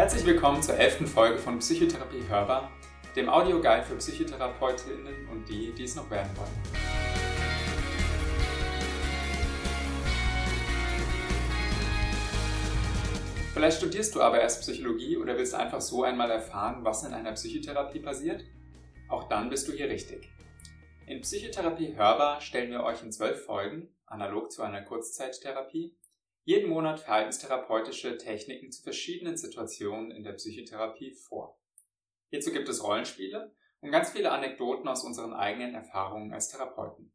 Herzlich willkommen zur elften Folge von Psychotherapie Hörbar, dem Audioguide für Psychotherapeutinnen und die, die es noch werden wollen. Vielleicht studierst du aber erst Psychologie oder willst einfach so einmal erfahren, was in einer Psychotherapie passiert? Auch dann bist du hier richtig. In Psychotherapie Hörbar stellen wir euch in zwölf Folgen, analog zu einer Kurzzeittherapie, jeden Monat verhaltenstherapeutische Techniken zu verschiedenen Situationen in der Psychotherapie vor. Hierzu gibt es Rollenspiele und ganz viele Anekdoten aus unseren eigenen Erfahrungen als Therapeuten.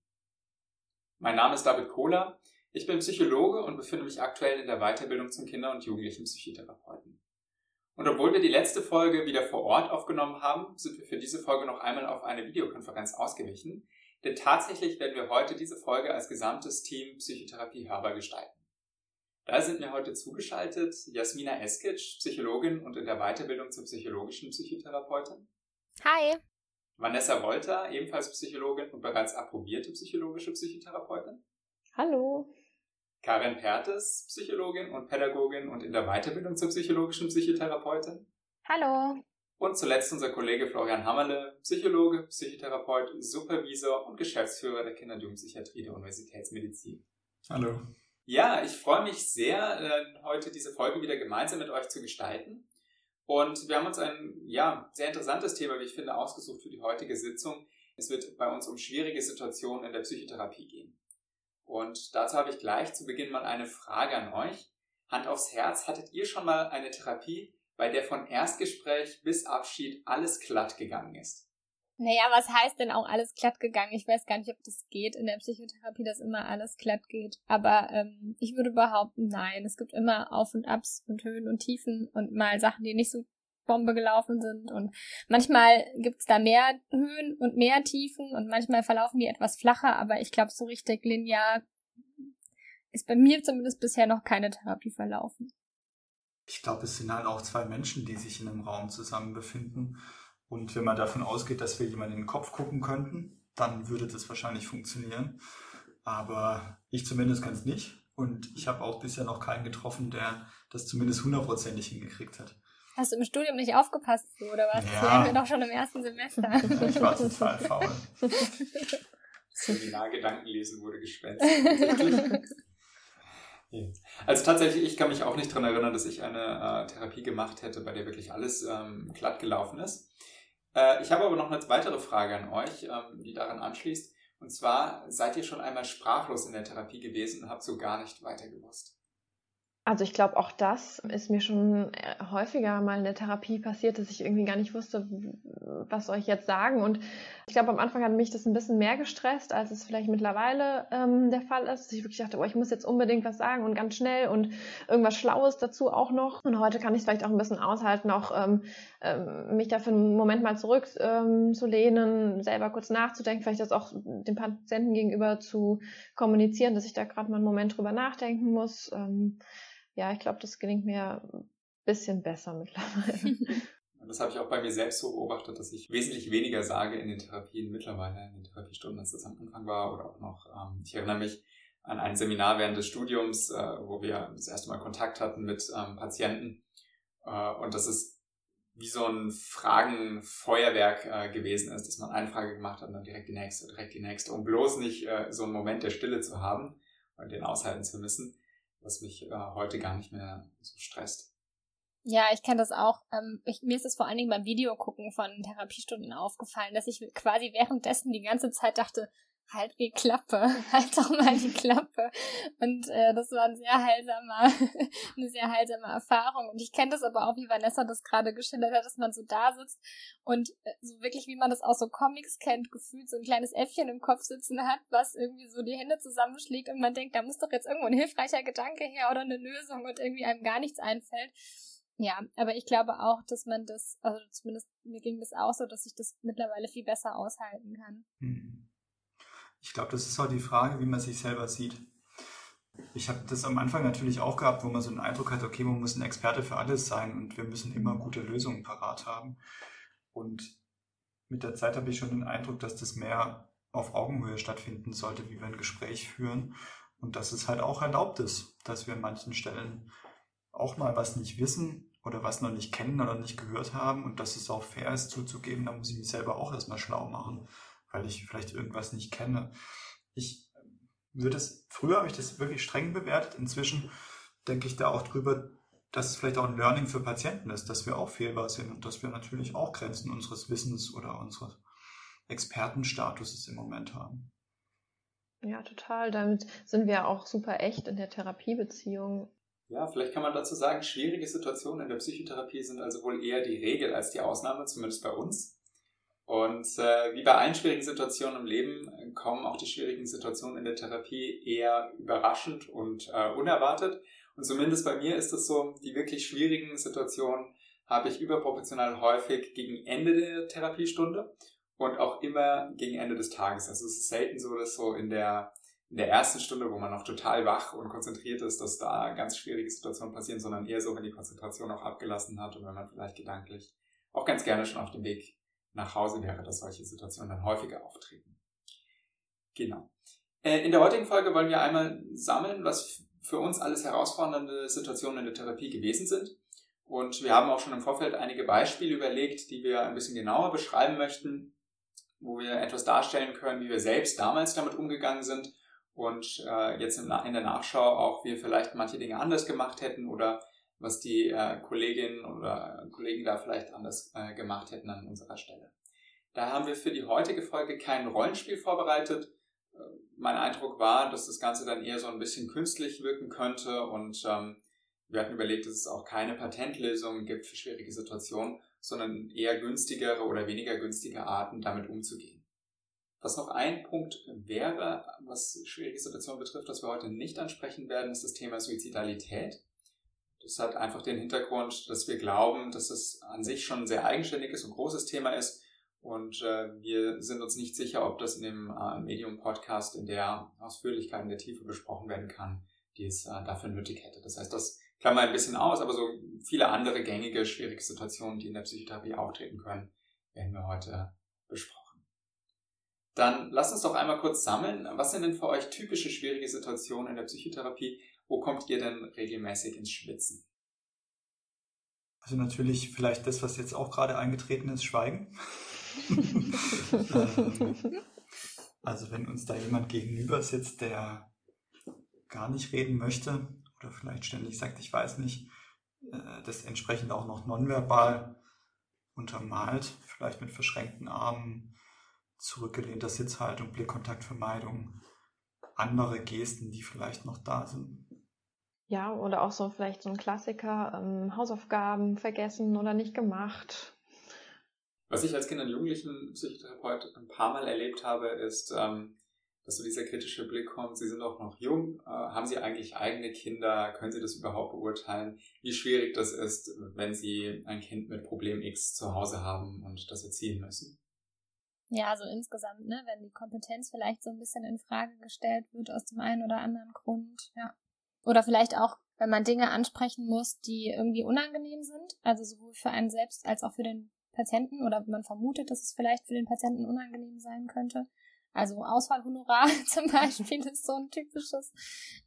Mein Name ist David Kohler, ich bin Psychologe und befinde mich aktuell in der Weiterbildung zum Kinder- und Jugendlichen Psychotherapeuten. Und obwohl wir die letzte Folge wieder vor Ort aufgenommen haben, sind wir für diese Folge noch einmal auf eine Videokonferenz ausgewichen, denn tatsächlich werden wir heute diese Folge als gesamtes Team Psychotherapie hörbar gestalten. Da sind mir heute zugeschaltet Jasmina Eskic, Psychologin und in der Weiterbildung zur psychologischen Psychotherapeutin. Hi. Vanessa Wolter, ebenfalls Psychologin und bereits approbierte psychologische Psychotherapeutin. Hallo. Karin Pertes, Psychologin und Pädagogin und in der Weiterbildung zur psychologischen Psychotherapeutin. Hallo. Und zuletzt unser Kollege Florian Hammerle, Psychologe, Psychotherapeut, Supervisor und Geschäftsführer der Kinder- und Jugendpsychiatrie der Universitätsmedizin. Hallo. Ja, ich freue mich sehr, äh, heute diese Folge wieder gemeinsam mit euch zu gestalten. Und wir haben uns ein ja, sehr interessantes Thema, wie ich finde, ausgesucht für die heutige Sitzung. Es wird bei uns um schwierige Situationen in der Psychotherapie gehen. Und dazu habe ich gleich zu Beginn mal eine Frage an euch. Hand aufs Herz, hattet ihr schon mal eine Therapie, bei der von Erstgespräch bis Abschied alles glatt gegangen ist? Naja, was heißt denn auch alles glatt gegangen? Ich weiß gar nicht, ob das geht in der Psychotherapie, dass immer alles glatt geht. Aber ähm, ich würde behaupten, nein. Es gibt immer Auf und Abs und Höhen und Tiefen und mal Sachen, die nicht so Bombe gelaufen sind. Und manchmal gibt's da mehr Höhen und mehr Tiefen und manchmal verlaufen die etwas flacher, aber ich glaube, so richtig linear ist bei mir zumindest bisher noch keine Therapie verlaufen. Ich glaube, es sind halt auch zwei Menschen, die sich in einem Raum zusammen befinden. Und wenn man davon ausgeht, dass wir jemanden in den Kopf gucken könnten, dann würde das wahrscheinlich funktionieren. Aber ich zumindest kann es nicht. Und ich habe auch bisher noch keinen getroffen, der das zumindest hundertprozentig hingekriegt hat. Hast du im Studium nicht aufgepasst, oder was? Ja. Das lernen wir doch schon im ersten Semester. Ja, ich war total faul. Seminargedankenlesen wurde geschwänzt. Also tatsächlich, ich kann mich auch nicht daran erinnern, dass ich eine äh, Therapie gemacht hätte, bei der wirklich alles ähm, glatt gelaufen ist. Äh, ich habe aber noch eine weitere Frage an euch, ähm, die daran anschließt. Und zwar, seid ihr schon einmal sprachlos in der Therapie gewesen und habt so gar nicht weiter gewusst? Also ich glaube, auch das ist mir schon äh, häufiger mal in der Therapie passiert, dass ich irgendwie gar nicht wusste, was soll ich jetzt sagen. Und ich glaube, am Anfang hat mich das ein bisschen mehr gestresst, als es vielleicht mittlerweile ähm, der Fall ist. Dass ich wirklich dachte, oh, ich muss jetzt unbedingt was sagen und ganz schnell und irgendwas Schlaues dazu auch noch. Und heute kann ich es vielleicht auch ein bisschen aushalten, auch ähm, ähm, mich da für einen Moment mal zurückzulehnen, ähm, selber kurz nachzudenken, vielleicht das auch dem Patienten gegenüber zu kommunizieren, dass ich da gerade mal einen Moment drüber nachdenken muss. Ähm, ja, ich glaube, das gelingt mir ein bisschen besser mittlerweile. Das habe ich auch bei mir selbst so beobachtet, dass ich wesentlich weniger sage in den Therapien mittlerweile, in den Therapiestunden, als das am Anfang war oder auch noch. Ähm, ich erinnere mich an ein Seminar während des Studiums, äh, wo wir das erste Mal Kontakt hatten mit ähm, Patienten. Äh, und das ist wie so ein Fragenfeuerwerk äh, gewesen ist, dass man eine Frage gemacht hat und dann direkt die nächste, direkt die nächste, um bloß nicht so einen Moment der Stille zu haben und den aushalten zu müssen was mich äh, heute gar nicht mehr so stresst. Ja, ich kenne das auch. Ähm, ich, mir ist es vor allen Dingen beim Videogucken von Therapiestunden aufgefallen, dass ich quasi währenddessen die ganze Zeit dachte, halt die Klappe, halt doch mal die Klappe. Und äh, das war ein sehr heilsamer, eine sehr heilsame Erfahrung. Und ich kenne das aber auch, wie Vanessa das gerade geschildert hat, dass man so da sitzt und äh, so wirklich, wie man das aus so Comics kennt, gefühlt so ein kleines Äffchen im Kopf sitzen hat, was irgendwie so die Hände zusammenschlägt und man denkt, da muss doch jetzt irgendwo ein hilfreicher Gedanke her oder eine Lösung und irgendwie einem gar nichts einfällt. Ja, aber ich glaube auch, dass man das, also zumindest mir ging das auch so, dass ich das mittlerweile viel besser aushalten kann. Hm. Ich glaube, das ist auch die Frage, wie man sich selber sieht. Ich habe das am Anfang natürlich auch gehabt, wo man so einen Eindruck hat, okay, man muss ein Experte für alles sein und wir müssen immer gute Lösungen parat haben. Und mit der Zeit habe ich schon den Eindruck, dass das mehr auf Augenhöhe stattfinden sollte, wie wir ein Gespräch führen. Und dass es halt auch erlaubt ist, dass wir an manchen Stellen auch mal was nicht wissen oder was noch nicht kennen oder nicht gehört haben und dass es auch fair ist zuzugeben, da muss ich mich selber auch erstmal schlau machen, weil ich vielleicht irgendwas nicht kenne. Ich würde es, früher habe ich das wirklich streng bewertet, inzwischen denke ich da auch drüber, dass es vielleicht auch ein Learning für Patienten ist, dass wir auch fehlbar sind und dass wir natürlich auch Grenzen unseres Wissens oder unseres Expertenstatuses im Moment haben. Ja, total. Damit sind wir auch super echt in der Therapiebeziehung. Ja, vielleicht kann man dazu sagen, schwierige Situationen in der Psychotherapie sind also wohl eher die Regel als die Ausnahme, zumindest bei uns. Und äh, wie bei allen schwierigen Situationen im Leben kommen auch die schwierigen Situationen in der Therapie eher überraschend und äh, unerwartet. Und zumindest bei mir ist es so, die wirklich schwierigen Situationen habe ich überproportional häufig gegen Ende der Therapiestunde und auch immer gegen Ende des Tages. Also es ist selten so, dass so in der in der ersten Stunde, wo man noch total wach und konzentriert ist, dass da ganz schwierige Situationen passieren, sondern eher so, wenn die Konzentration auch abgelassen hat und wenn man vielleicht gedanklich auch ganz gerne schon auf dem Weg nach Hause wäre, dass solche Situationen dann häufiger auftreten. Genau. Äh, in der heutigen Folge wollen wir einmal sammeln, was für uns alles herausfordernde Situationen in der Therapie gewesen sind. Und wir haben auch schon im Vorfeld einige Beispiele überlegt, die wir ein bisschen genauer beschreiben möchten, wo wir etwas darstellen können, wie wir selbst damals damit umgegangen sind und äh, jetzt in, in der Nachschau auch wir vielleicht manche Dinge anders gemacht hätten oder was die äh, Kolleginnen oder Kollegen da vielleicht anders äh, gemacht hätten an unserer Stelle. Da haben wir für die heutige Folge kein Rollenspiel vorbereitet. Äh, mein Eindruck war, dass das Ganze dann eher so ein bisschen künstlich wirken könnte und ähm, wir hatten überlegt, dass es auch keine Patentlösungen gibt für schwierige Situationen, sondern eher günstigere oder weniger günstige Arten, damit umzugehen. Was noch ein Punkt wäre, was schwierige Situationen betrifft, was wir heute nicht ansprechen werden, ist das Thema Suizidalität. Das hat einfach den Hintergrund, dass wir glauben, dass es an sich schon ein sehr eigenständiges und großes Thema ist. Und äh, wir sind uns nicht sicher, ob das in dem äh, Medium-Podcast in der Ausführlichkeit, in der Tiefe besprochen werden kann, die es äh, dafür nötig hätte. Das heißt, das klammer ein bisschen aus, aber so viele andere gängige, schwierige Situationen, die in der Psychotherapie auftreten können, werden wir heute besprochen. Dann lasst uns doch einmal kurz sammeln. Was sind denn für euch typische schwierige Situationen in der Psychotherapie? Wo kommt ihr denn regelmäßig ins Schwitzen? Also natürlich vielleicht das, was jetzt auch gerade eingetreten ist, Schweigen. Ähm, also wenn uns da jemand gegenüber sitzt, der gar nicht reden möchte oder vielleicht ständig sagt, ich weiß nicht, äh, das entsprechend auch noch nonverbal untermalt, vielleicht mit verschränkten Armen, zurückgelehnter Sitzhaltung, Blickkontaktvermeidung, andere Gesten, die vielleicht noch da sind. Ja, oder auch so vielleicht so ein Klassiker, ähm, Hausaufgaben vergessen oder nicht gemacht. Was ich als Kind und Jugendlichen Psychotherapeut ein paar Mal erlebt habe, ist, ähm, dass so dieser kritische Blick kommt, Sie sind doch noch jung, äh, haben Sie eigentlich eigene Kinder, können Sie das überhaupt beurteilen, wie schwierig das ist, wenn Sie ein Kind mit Problem X zu Hause haben und das erziehen müssen? Ja, also insgesamt, ne, wenn die Kompetenz vielleicht so ein bisschen in Frage gestellt wird aus dem einen oder anderen Grund, ja. Oder vielleicht auch, wenn man Dinge ansprechen muss, die irgendwie unangenehm sind, also sowohl für einen selbst als auch für den Patienten oder man vermutet, dass es vielleicht für den Patienten unangenehm sein könnte. Also Auswahlhonorar zum Beispiel ist so ein typisches,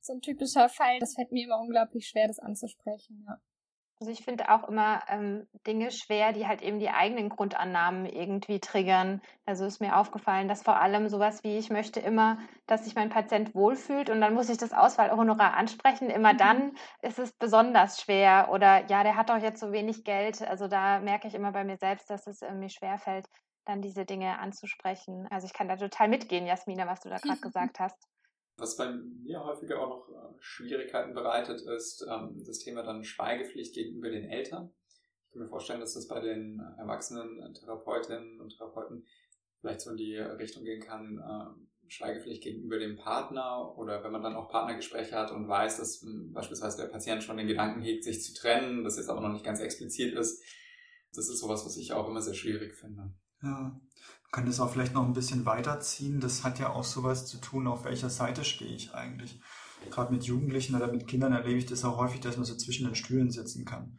so ein typischer Fall. Das fällt mir immer unglaublich schwer, das anzusprechen, ja. Also ich finde auch immer ähm, Dinge schwer, die halt eben die eigenen Grundannahmen irgendwie triggern. Also ist mir aufgefallen, dass vor allem sowas wie, ich möchte immer, dass sich mein Patient wohlfühlt und dann muss ich das Auswahlhonorar ansprechen. Immer mhm. dann ist es besonders schwer. Oder ja, der hat doch jetzt so wenig Geld. Also da merke ich immer bei mir selbst, dass es mir schwer fällt, dann diese Dinge anzusprechen. Also ich kann da total mitgehen, Jasmina, was du da gerade gesagt hast. Was bei mir häufiger auch noch äh, Schwierigkeiten bereitet, ist ähm, das Thema dann Schweigepflicht gegenüber den Eltern. Ich kann mir vorstellen, dass das bei den erwachsenen Therapeutinnen und Therapeuten vielleicht so in die Richtung gehen kann, äh, Schweigepflicht gegenüber dem Partner oder wenn man dann auch Partnergespräche hat und weiß, dass hm, beispielsweise der Patient schon den Gedanken hegt, sich zu trennen, das jetzt aber noch nicht ganz explizit ist. Das ist sowas, was ich auch immer sehr schwierig finde. Ja, kann das auch vielleicht noch ein bisschen weiterziehen. Das hat ja auch sowas zu tun, auf welcher Seite stehe ich eigentlich. Gerade mit Jugendlichen oder mit Kindern erlebe ich das auch häufig, dass man so zwischen den Stühlen sitzen kann.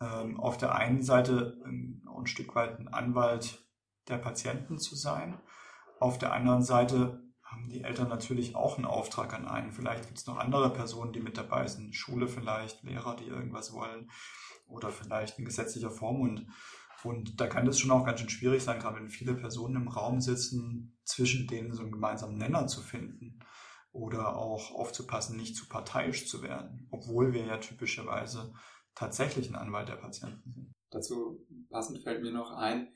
Ähm, auf der einen Seite ein, ein Stück weit ein Anwalt der Patienten zu sein. Auf der anderen Seite haben die Eltern natürlich auch einen Auftrag an einen. Vielleicht gibt es noch andere Personen, die mit dabei sind, Schule vielleicht, Lehrer, die irgendwas wollen. oder vielleicht in gesetzlicher Form und da kann das schon auch ganz schön schwierig sein, gerade wenn viele Personen im Raum sitzen, zwischen denen so einen gemeinsamen Nenner zu finden oder auch aufzupassen, nicht zu parteiisch zu werden, obwohl wir ja typischerweise tatsächlich ein Anwalt der Patienten sind. Dazu passend fällt mir noch ein,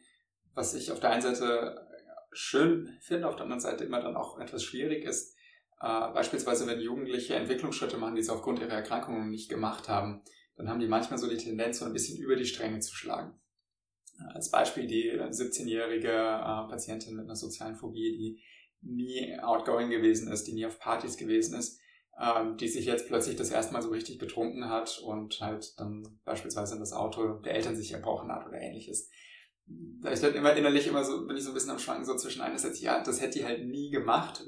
was ich auf der einen Seite schön finde, auf der anderen Seite immer dann auch etwas schwierig ist. Äh, beispielsweise, wenn Jugendliche Entwicklungsschritte machen, die sie aufgrund ihrer Erkrankungen nicht gemacht haben, dann haben die manchmal so die Tendenz, so ein bisschen über die Stränge zu schlagen. Als Beispiel die 17-jährige äh, Patientin mit einer sozialen Phobie, die nie outgoing gewesen ist, die nie auf Partys gewesen ist, ähm, die sich jetzt plötzlich das erste Mal so richtig betrunken hat und halt dann beispielsweise in das Auto der Eltern sich erbrochen hat oder ähnliches. Da ist halt immer innerlich immer so, bin ich so ein bisschen am Schwanken so zwischen einerseits, ja, das hätte die halt nie gemacht,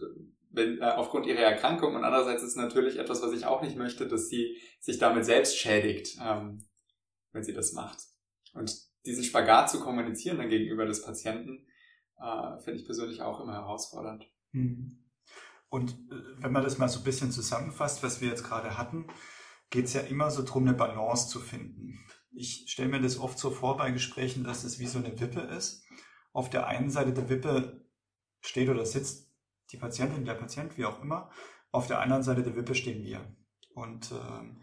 wenn, äh, aufgrund ihrer Erkrankung und andererseits ist natürlich etwas, was ich auch nicht möchte, dass sie sich damit selbst schädigt, ähm, wenn sie das macht. Und diesen Spagat zu kommunizieren dann gegenüber des Patienten, äh, finde ich persönlich auch immer herausfordernd. Mhm. Und äh, wenn man das mal so ein bisschen zusammenfasst, was wir jetzt gerade hatten, geht es ja immer so darum, eine Balance zu finden. Ich stelle mir das oft so vor bei Gesprächen, dass es wie so eine Wippe ist. Auf der einen Seite der Wippe steht oder sitzt die Patientin, der Patient, wie auch immer. Auf der anderen Seite der Wippe stehen wir. Und äh,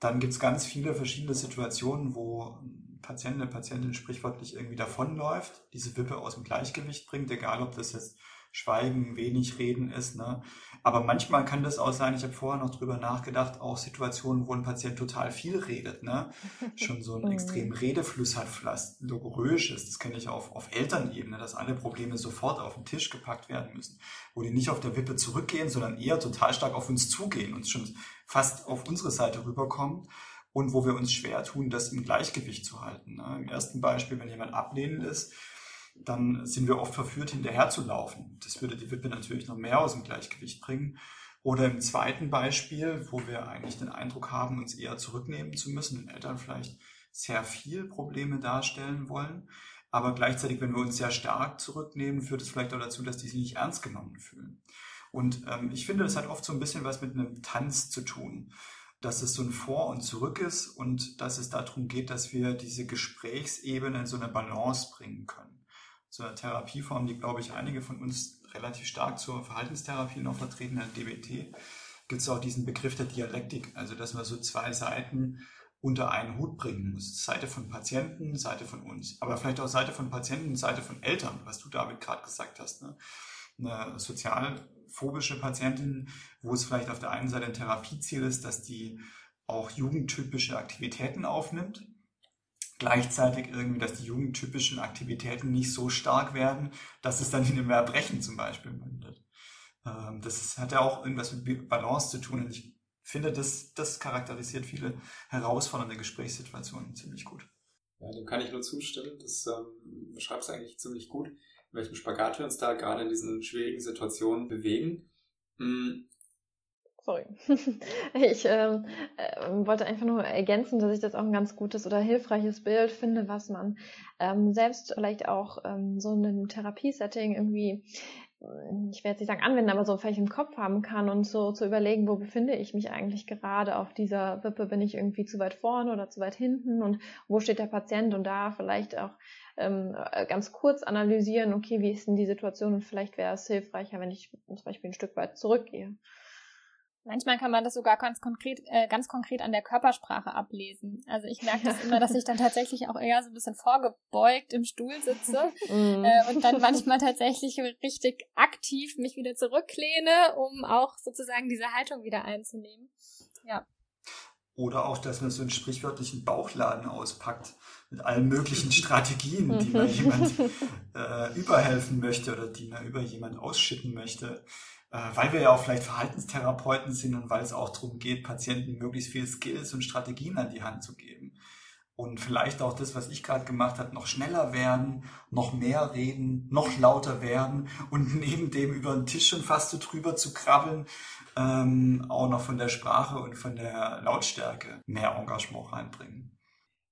dann gibt es ganz viele verschiedene Situationen, wo Patient, eine Patientin sprichwörtlich irgendwie davonläuft, diese Wippe aus dem Gleichgewicht bringt, egal ob das jetzt Schweigen, wenig Reden ist. Ne? Aber manchmal kann das auch sein, ich habe vorher noch drüber nachgedacht, auch Situationen, wo ein Patient total viel redet, ne? schon so einen mhm. extremen Redefluss hat, vielleicht logoröisch ist. Das kenne ich auf, auf Elternebene, dass alle Probleme sofort auf den Tisch gepackt werden müssen, wo die nicht auf der Wippe zurückgehen, sondern eher total stark auf uns zugehen und schon fast auf unsere Seite rüberkommen und wo wir uns schwer tun, das im Gleichgewicht zu halten. Ne? Im ersten Beispiel, wenn jemand ablehnend ist, dann sind wir oft verführt, hinterher zu laufen. Das würde die Wippe natürlich noch mehr aus dem Gleichgewicht bringen. Oder im zweiten Beispiel, wo wir eigentlich den Eindruck haben, uns eher zurücknehmen zu müssen, wenn Eltern vielleicht sehr viel Probleme darstellen wollen. Aber gleichzeitig, wenn wir uns sehr stark zurücknehmen, führt es vielleicht auch dazu, dass die sich nicht ernst genommen fühlen. Und ähm, ich finde, das hat oft so ein bisschen was mit einem Tanz zu tun dass es so ein Vor und Zurück ist und dass es darum geht, dass wir diese Gesprächsebene in so eine Balance bringen können. So eine Therapieform, die, glaube ich, einige von uns relativ stark zur Verhaltenstherapie noch vertreten, der DBT, gibt es auch diesen Begriff der Dialektik, also dass man so zwei Seiten unter einen Hut bringen muss. Seite von Patienten, Seite von uns. Aber vielleicht auch Seite von Patienten, Seite von Eltern, was du David gerade gesagt hast. Ne? Eine sozial phobische Patientin, wo es vielleicht auf der einen Seite ein Therapieziel ist, dass die auch jugendtypische Aktivitäten aufnimmt. Gleichzeitig irgendwie, dass die jugendtypischen Aktivitäten nicht so stark werden, dass es dann in einem Erbrechen zum Beispiel mündet. Ähm, das hat ja auch irgendwas mit Balance zu tun und ich finde, das, das charakterisiert viele herausfordernde Gesprächssituationen ziemlich gut. Ja, dem kann ich nur zustimmen. Das ähm, beschreibt es eigentlich ziemlich gut in welchem Spagat wir uns da gerade in diesen schwierigen Situationen bewegen. Hm. Sorry. Ich ähm, äh, wollte einfach nur ergänzen, dass ich das auch ein ganz gutes oder hilfreiches Bild finde, was man ähm, selbst vielleicht auch ähm, so in einem Therapiesetting irgendwie ich werde jetzt nicht sagen anwenden, aber so vielleicht im Kopf haben kann und so zu überlegen, wo befinde ich mich eigentlich gerade auf dieser Wippe, bin ich irgendwie zu weit vorne oder zu weit hinten? Und wo steht der Patient? Und da vielleicht auch ähm, äh, ganz kurz analysieren, okay, wie ist denn die Situation? Und vielleicht wäre es hilfreicher, wenn ich zum Beispiel ein Stück weit zurückgehe. Manchmal kann man das sogar ganz konkret, äh, ganz konkret an der Körpersprache ablesen. Also ich merke das immer, dass ich dann tatsächlich auch eher so ein bisschen vorgebeugt im Stuhl sitze mm. äh, und dann manchmal tatsächlich richtig aktiv mich wieder zurücklehne, um auch sozusagen diese Haltung wieder einzunehmen. Ja. Oder auch, dass man so einen sprichwörtlichen Bauchladen auspackt mit allen möglichen Strategien, die man jemand äh, überhelfen möchte oder die man über jemand ausschütten möchte. Äh, weil wir ja auch vielleicht Verhaltenstherapeuten sind und weil es auch darum geht, Patienten möglichst viel Skills und Strategien an die Hand zu geben. Und vielleicht auch das, was ich gerade gemacht habe, noch schneller werden, noch mehr reden, noch lauter werden und neben dem über den Tisch schon fast so drüber zu krabbeln, ähm, auch noch von der Sprache und von der Lautstärke mehr Engagement reinbringen.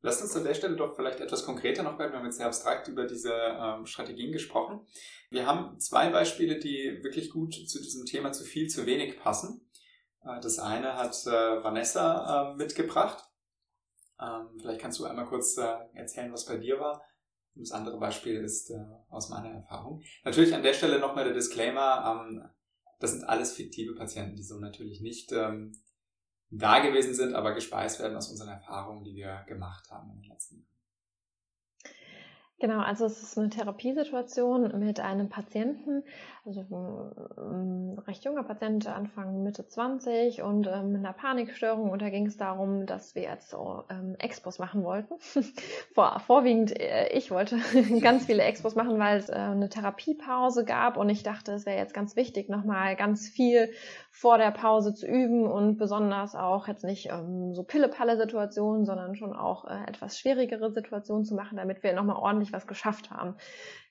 Lasst uns an der Stelle doch vielleicht etwas konkreter noch werden. Wir haben jetzt sehr abstrakt über diese ähm, Strategien gesprochen. Wir haben zwei Beispiele, die wirklich gut zu diesem Thema zu viel, zu wenig passen. Äh, das eine hat äh, Vanessa äh, mitgebracht. Ähm, vielleicht kannst du einmal kurz äh, erzählen, was bei dir war. Das andere Beispiel ist äh, aus meiner Erfahrung. Natürlich an der Stelle nochmal der Disclaimer. Ähm, das sind alles fiktive Patienten, die so natürlich nicht ähm, da gewesen sind, aber gespeist werden aus unseren Erfahrungen, die wir gemacht haben in den letzten Jahren. Genau, also es ist eine Therapiesituation mit einem Patienten, also ein recht junger Patient, Anfang Mitte 20 und ähm, mit einer Panikstörung. Und da ging es darum, dass wir jetzt so ähm, Expos machen wollten. Vor, vorwiegend äh, ich wollte ganz viele Expos machen, weil es äh, eine Therapiepause gab und ich dachte, es wäre jetzt ganz wichtig, nochmal ganz viel vor der Pause zu üben und besonders auch jetzt nicht ähm, so Pille-Palle-Situationen, sondern schon auch äh, etwas schwierigere Situationen zu machen, damit wir nochmal ordentlich was geschafft haben.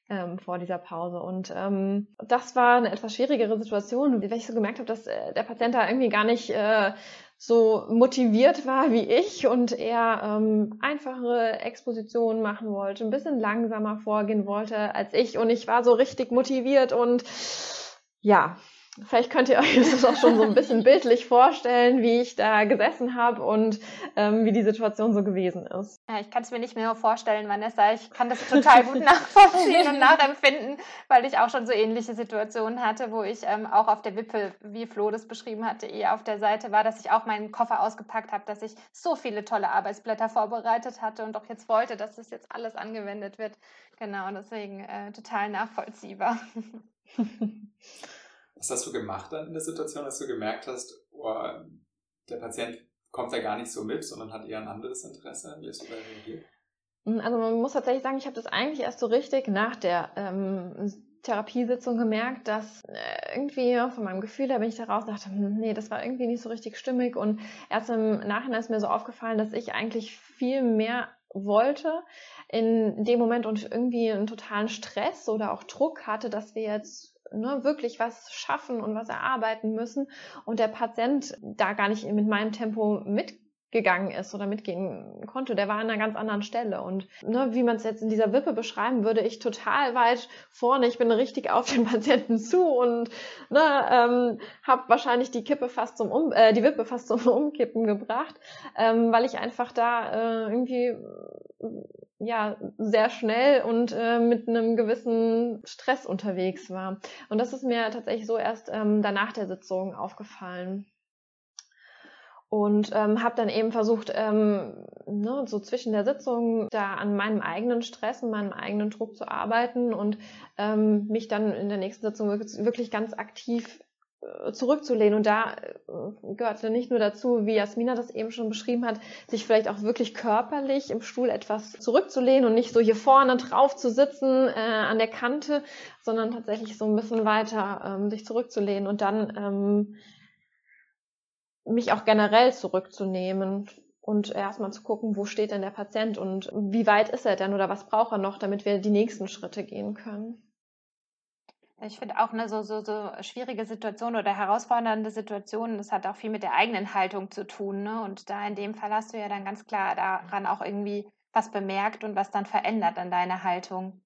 Ähm, vor dieser Pause. Und ähm, das war eine etwas schwierigere Situation, weil ich so gemerkt habe, dass äh, der Patient da irgendwie gar nicht äh, so motiviert war wie ich und er ähm, einfache Expositionen machen wollte, ein bisschen langsamer vorgehen wollte als ich. Und ich war so richtig motiviert und ja, Vielleicht könnt ihr euch das auch schon so ein bisschen bildlich vorstellen, wie ich da gesessen habe und ähm, wie die Situation so gewesen ist. Ja, ich kann es mir nicht mehr vorstellen, Vanessa. Ich kann das total gut nachvollziehen und nachempfinden, weil ich auch schon so ähnliche Situationen hatte, wo ich ähm, auch auf der Wippe, wie Flo das beschrieben hatte, eher auf der Seite war, dass ich auch meinen Koffer ausgepackt habe, dass ich so viele tolle Arbeitsblätter vorbereitet hatte und auch jetzt wollte, dass das jetzt alles angewendet wird. Genau, deswegen äh, total nachvollziehbar. Was hast du gemacht dann in der Situation, als du gemerkt hast, oh, der Patient kommt da gar nicht so mit, sondern hat eher ein anderes Interesse? Wie hast du da reagiert? Hm, also man muss tatsächlich sagen, ich habe das eigentlich erst so richtig nach der ähm, Therapiesitzung gemerkt, dass äh, irgendwie von meinem Gefühl her bin ich da raus dachte, hm, nee, das war irgendwie nicht so richtig stimmig und erst im Nachhinein ist mir so aufgefallen, dass ich eigentlich viel mehr wollte in dem Moment und irgendwie einen totalen Stress oder auch Druck hatte, dass wir jetzt ne, wirklich was schaffen und was erarbeiten müssen und der Patient da gar nicht mit meinem Tempo mitgegangen ist oder mitgehen konnte. Der war an einer ganz anderen Stelle. Und ne, wie man es jetzt in dieser Wippe beschreiben würde, ich total weit vorne, ich bin richtig auf den Patienten zu und ne, ähm, habe wahrscheinlich die Kippe fast zum um äh, die Wippe fast zum Umkippen gebracht, ähm, weil ich einfach da äh, irgendwie ja sehr schnell und äh, mit einem gewissen Stress unterwegs war. Und das ist mir tatsächlich so erst ähm, danach der Sitzung aufgefallen. Und ähm, habe dann eben versucht, ähm, ne, so zwischen der Sitzung da an meinem eigenen Stress und meinem eigenen Druck zu arbeiten und ähm, mich dann in der nächsten Sitzung wirklich ganz aktiv zurückzulehnen. Und da äh, gehörte nicht nur dazu, wie Jasmina das eben schon beschrieben hat, sich vielleicht auch wirklich körperlich im Stuhl etwas zurückzulehnen und nicht so hier vorne drauf zu sitzen äh, an der Kante, sondern tatsächlich so ein bisschen weiter ähm, sich zurückzulehnen und dann ähm, mich auch generell zurückzunehmen und erstmal zu gucken, wo steht denn der Patient und wie weit ist er denn oder was braucht er noch, damit wir die nächsten Schritte gehen können. Ich finde auch eine so, so, so schwierige Situation oder herausfordernde Situation, das hat auch viel mit der eigenen Haltung zu tun. Ne? Und da in dem Fall hast du ja dann ganz klar daran auch irgendwie was bemerkt und was dann verändert an deiner Haltung.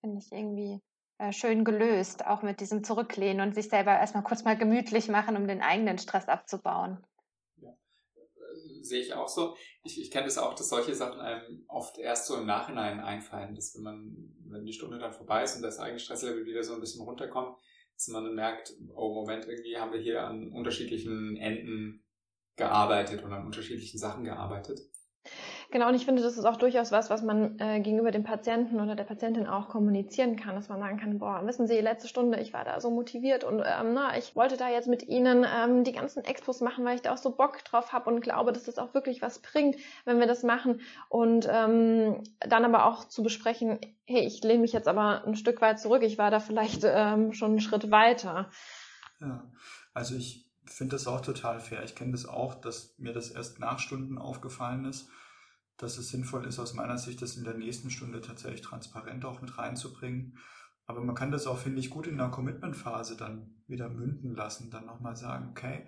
Finde ich irgendwie äh, schön gelöst, auch mit diesem Zurücklehnen und sich selber erstmal kurz mal gemütlich machen, um den eigenen Stress abzubauen sehe ich auch so. Ich, ich kenne das auch, dass solche Sachen einem oft erst so im Nachhinein einfallen, dass wenn man, wenn die Stunde dann vorbei ist und das eigene Stresslevel wieder so ein bisschen runterkommt, dass man dann merkt, oh Moment, irgendwie haben wir hier an unterschiedlichen Enden gearbeitet und an unterschiedlichen Sachen gearbeitet. Genau, und ich finde, das ist auch durchaus was, was man äh, gegenüber dem Patienten oder der Patientin auch kommunizieren kann, dass man sagen kann, boah, wissen Sie, letzte Stunde, ich war da so motiviert und ähm, na, ich wollte da jetzt mit Ihnen ähm, die ganzen Expos machen, weil ich da auch so Bock drauf habe und glaube, dass das auch wirklich was bringt, wenn wir das machen. Und ähm, dann aber auch zu besprechen, hey, ich lehne mich jetzt aber ein Stück weit zurück, ich war da vielleicht ähm, schon einen Schritt weiter. Ja, also ich finde das auch total fair. Ich kenne das auch, dass mir das erst nach Stunden aufgefallen ist dass es sinnvoll ist, aus meiner Sicht, das in der nächsten Stunde tatsächlich transparent auch mit reinzubringen. Aber man kann das auch, finde ich, gut in der Commitment-Phase dann wieder münden lassen, dann nochmal sagen, okay,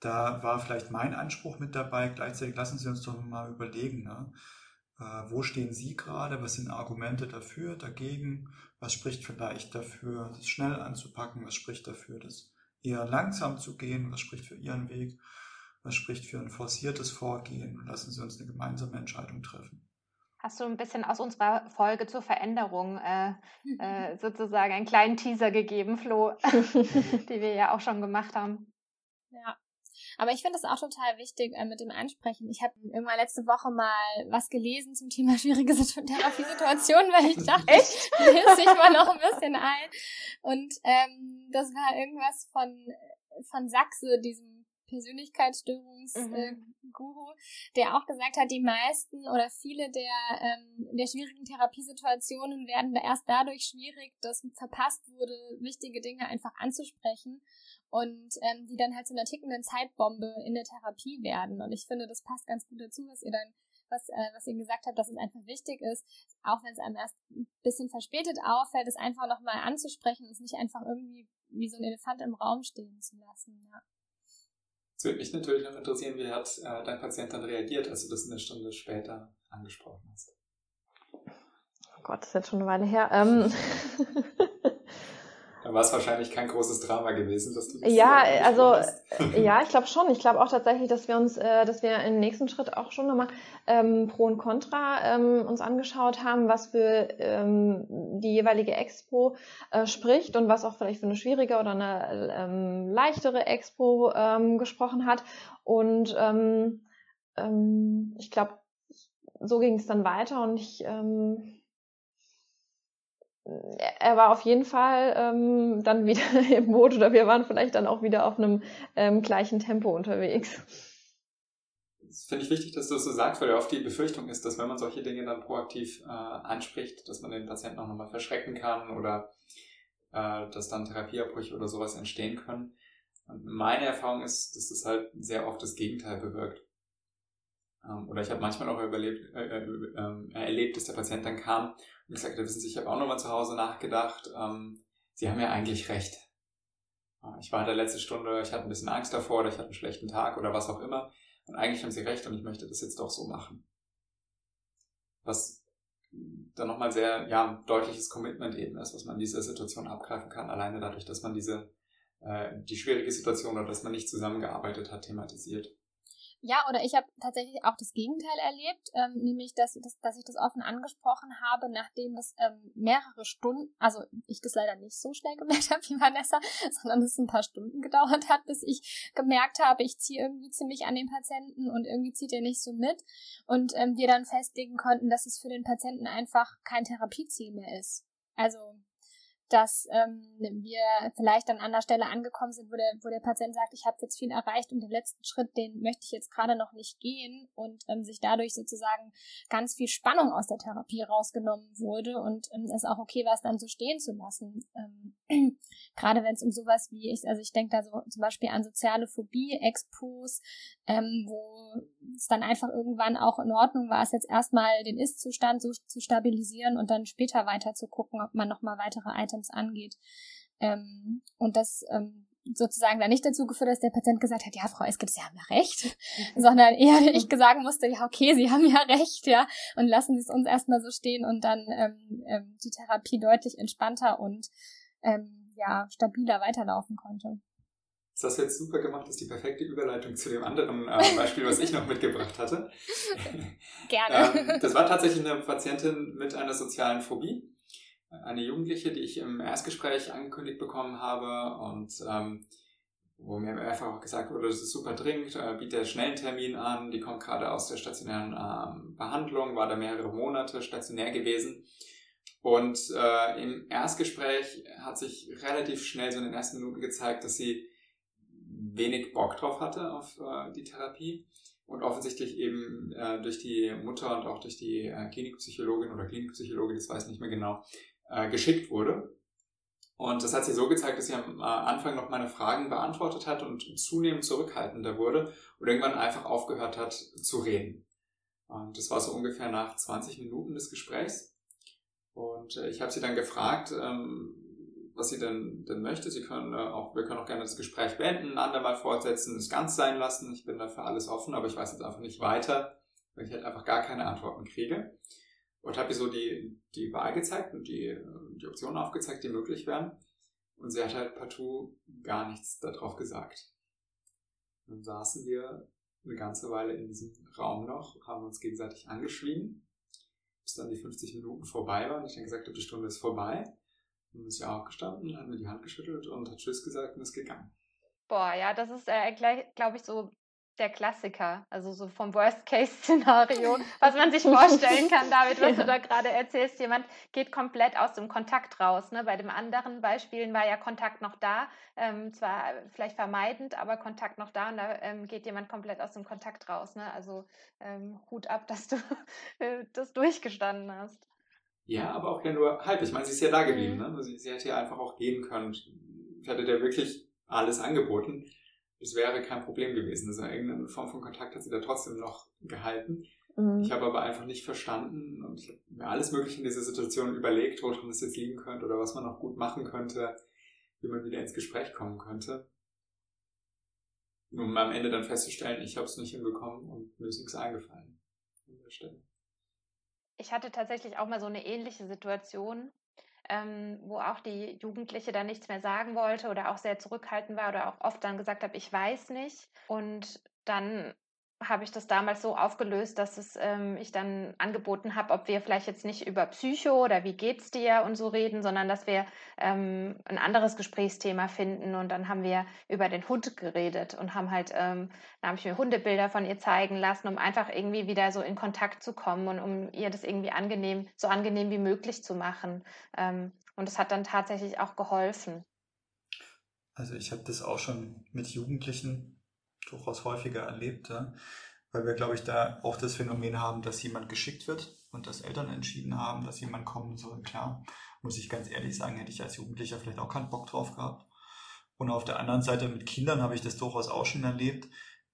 da war vielleicht mein Anspruch mit dabei, gleichzeitig lassen Sie uns doch mal überlegen, ne? äh, wo stehen Sie gerade, was sind Argumente dafür, dagegen, was spricht vielleicht dafür, das schnell anzupacken, was spricht dafür, das eher langsam zu gehen, was spricht für Ihren Weg was spricht für ein forciertes Vorgehen lassen Sie uns eine gemeinsame Entscheidung treffen. Hast du ein bisschen aus unserer Folge zur Veränderung äh, äh, sozusagen einen kleinen Teaser gegeben, Flo, die wir ja auch schon gemacht haben. Ja, aber ich finde es auch total wichtig äh, mit dem Ansprechen. Ich habe irgendwann letzte Woche mal was gelesen zum Thema schwierige Therapiesituationen, weil ich dachte, Echt? lese ich mal noch ein bisschen ein. Und ähm, das war irgendwas von, von Sachse, diesem Persönlichkeitsstörungsguru, mhm. äh, der auch gesagt hat, die meisten oder viele der, ähm, der schwierigen Therapiesituationen werden erst dadurch schwierig, dass verpasst wurde, wichtige Dinge einfach anzusprechen und ähm, die dann halt zu einer tickenden Zeitbombe in der Therapie werden. Und ich finde, das passt ganz gut dazu, was ihr dann was, äh, was ihr gesagt habt, dass es einfach wichtig ist, auch wenn es einem erst ein bisschen verspätet auffällt, es einfach nochmal anzusprechen und es nicht einfach irgendwie wie so ein Elefant im Raum stehen zu lassen. Ja. Würde mich natürlich noch interessieren, wie hat äh, dein Patient dann reagiert, als du das eine Stunde später angesprochen hast? Oh Gott, das ist jetzt schon eine Weile her. Ähm Dann war es wahrscheinlich kein großes Drama gewesen, dass du das Ja, also ja, ich glaube schon. Ich glaube auch tatsächlich, dass wir uns, äh, dass wir im nächsten Schritt auch schon nochmal ähm, Pro und Contra ähm, uns angeschaut haben, was für ähm, die jeweilige Expo äh, spricht und was auch vielleicht für eine schwierige oder eine ähm, leichtere Expo ähm, gesprochen hat. Und ähm, ähm, ich glaube, so ging es dann weiter und ich ähm, er war auf jeden Fall ähm, dann wieder im Boot oder wir waren vielleicht dann auch wieder auf einem ähm, gleichen Tempo unterwegs. Das finde ich wichtig, dass du das so sagst, weil ja oft die Befürchtung ist, dass wenn man solche Dinge dann proaktiv äh, anspricht, dass man den Patienten auch nochmal verschrecken kann oder äh, dass dann Therapieabbrüche oder sowas entstehen können. Und meine Erfahrung ist, dass das halt sehr oft das Gegenteil bewirkt. Ähm, oder ich habe manchmal auch überlebt, äh, äh, äh, erlebt, dass der Patient dann kam und gesagt hat, wissen Sie, ich habe auch nochmal zu Hause nachgedacht. Ähm, Sie haben ja eigentlich recht. Ich war in der letzten Stunde, ich hatte ein bisschen Angst davor oder ich hatte einen schlechten Tag oder was auch immer. Und eigentlich haben Sie recht und ich möchte das jetzt doch so machen. Was dann nochmal sehr ja, deutliches Commitment eben ist, was man in dieser Situation abgreifen kann, alleine dadurch, dass man diese äh, die schwierige Situation oder dass man nicht zusammengearbeitet hat, thematisiert. Ja, oder ich habe tatsächlich auch das Gegenteil erlebt, ähm, nämlich dass, dass, dass ich das offen angesprochen habe, nachdem es ähm, mehrere Stunden, also ich das leider nicht so schnell gemerkt habe wie Vanessa, sondern es ein paar Stunden gedauert hat, bis ich gemerkt habe, ich ziehe irgendwie ziemlich an den Patienten und irgendwie zieht er nicht so mit und ähm, wir dann festlegen konnten, dass es für den Patienten einfach kein Therapieziel mehr ist. Also dass ähm, wir vielleicht an einer Stelle angekommen sind, wo der, wo der Patient sagt, ich habe jetzt viel erreicht und den letzten Schritt, den möchte ich jetzt gerade noch nicht gehen und ähm, sich dadurch sozusagen ganz viel Spannung aus der Therapie rausgenommen wurde und ähm, es auch okay war, es dann so stehen zu lassen. Ähm, gerade wenn es um sowas wie ich, also ich denke da so zum Beispiel an soziale Phobie, Expos, ähm, wo es dann einfach irgendwann auch in Ordnung war, es jetzt erstmal den Ist-Zustand so zu stabilisieren und dann später weiter zu gucken, ob man nochmal weitere Items angeht. Ähm, und das ähm, sozusagen da nicht dazu geführt, dass der Patient gesagt hat, ja, Frau Eskitz, Sie haben ja recht, sondern eher ich sagen musste, ja, okay, Sie haben ja recht, ja, und lassen Sie es uns erstmal so stehen und dann ähm, ähm, die Therapie deutlich entspannter und ähm, ja, stabiler weiterlaufen konnte. Das hast du jetzt super gemacht. Das ist die perfekte Überleitung zu dem anderen äh, Beispiel, was ich noch mitgebracht hatte. Gerne. ähm, das war tatsächlich eine Patientin mit einer sozialen Phobie. Eine Jugendliche, die ich im Erstgespräch angekündigt bekommen habe und ähm, wo mir einfach auch gesagt wurde, das ist super dringend, äh, bietet schnell einen Termin an, die kommt gerade aus der stationären ähm, Behandlung, war da mehrere Monate stationär gewesen. Und äh, im Erstgespräch hat sich relativ schnell so in den ersten Minuten gezeigt, dass sie wenig Bock drauf hatte auf äh, die Therapie und offensichtlich eben äh, durch die Mutter und auch durch die äh, Klinikpsychologin oder Klinikpsychologin, das weiß ich nicht mehr genau, äh, geschickt wurde. Und das hat sie so gezeigt, dass sie am äh, Anfang noch meine Fragen beantwortet hat und zunehmend zurückhaltender wurde und irgendwann einfach aufgehört hat zu reden. Und das war so ungefähr nach 20 Minuten des Gesprächs. Und äh, ich habe sie dann gefragt, ähm, was sie denn, denn möchte. Sie können äh, auch, wir können auch gerne das Gespräch beenden, ein andermal fortsetzen, es ganz sein lassen. Ich bin dafür alles offen, aber ich weiß jetzt einfach nicht weiter, weil ich halt einfach gar keine Antworten kriege. Und habe ihr so die, die Wahl gezeigt und die, die Optionen aufgezeigt, die möglich wären. Und sie hat halt partout gar nichts darauf gesagt. Dann saßen wir eine ganze Weile in diesem Raum noch, haben uns gegenseitig angeschrieben, bis dann die 50 Minuten vorbei waren. Ich dann gesagt habe, die Stunde ist vorbei. Dann ist ja aufgestanden, hat mir die Hand geschüttelt und hat Tschüss gesagt und ist gegangen. Boah, ja, das ist, äh, glaube ich, so der Klassiker, also so vom Worst-Case-Szenario, was man sich vorstellen kann, David, was ja. du da gerade erzählst. Jemand geht komplett aus dem Kontakt raus. Ne? Bei den anderen Beispielen war ja Kontakt noch da, ähm, zwar vielleicht vermeidend, aber Kontakt noch da und da ähm, geht jemand komplett aus dem Kontakt raus. Ne? Also ähm, Hut ab, dass du äh, das durchgestanden hast. Ja, aber auch ja nur halb. Ich meine, sie ist ja da geblieben. Mhm. Ne? Sie, sie hätte ja einfach auch gehen können. Ich hatte dir wirklich alles angeboten es wäre kein Problem gewesen. Also irgendeine Form von Kontakt hat sie da trotzdem noch gehalten. Mhm. Ich habe aber einfach nicht verstanden und ich habe mir alles Mögliche in dieser Situation überlegt, woran es jetzt liegen könnte oder was man noch gut machen könnte, wie man wieder ins Gespräch kommen könnte. Um am Ende dann festzustellen, ich habe es nicht hinbekommen und mir ist nichts eingefallen an der Stelle. Ich hatte tatsächlich auch mal so eine ähnliche Situation ähm, wo auch die Jugendliche dann nichts mehr sagen wollte oder auch sehr zurückhaltend war oder auch oft dann gesagt hat, ich weiß nicht. Und dann habe ich das damals so aufgelöst, dass es, ähm, ich dann angeboten habe, ob wir vielleicht jetzt nicht über Psycho oder wie geht's dir und so reden, sondern dass wir ähm, ein anderes Gesprächsthema finden. Und dann haben wir über den Hund geredet und haben halt, ähm, da habe ich mir Hundebilder von ihr zeigen lassen, um einfach irgendwie wieder so in Kontakt zu kommen und um ihr das irgendwie angenehm, so angenehm wie möglich zu machen. Ähm, und es hat dann tatsächlich auch geholfen. Also ich habe das auch schon mit Jugendlichen durchaus häufiger erlebt, ja? weil wir, glaube ich, da auch das Phänomen haben, dass jemand geschickt wird und dass Eltern entschieden haben, dass jemand kommen soll. Klar, muss ich ganz ehrlich sagen, hätte ich als Jugendlicher vielleicht auch keinen Bock drauf gehabt. Und auf der anderen Seite mit Kindern habe ich das durchaus auch schon erlebt,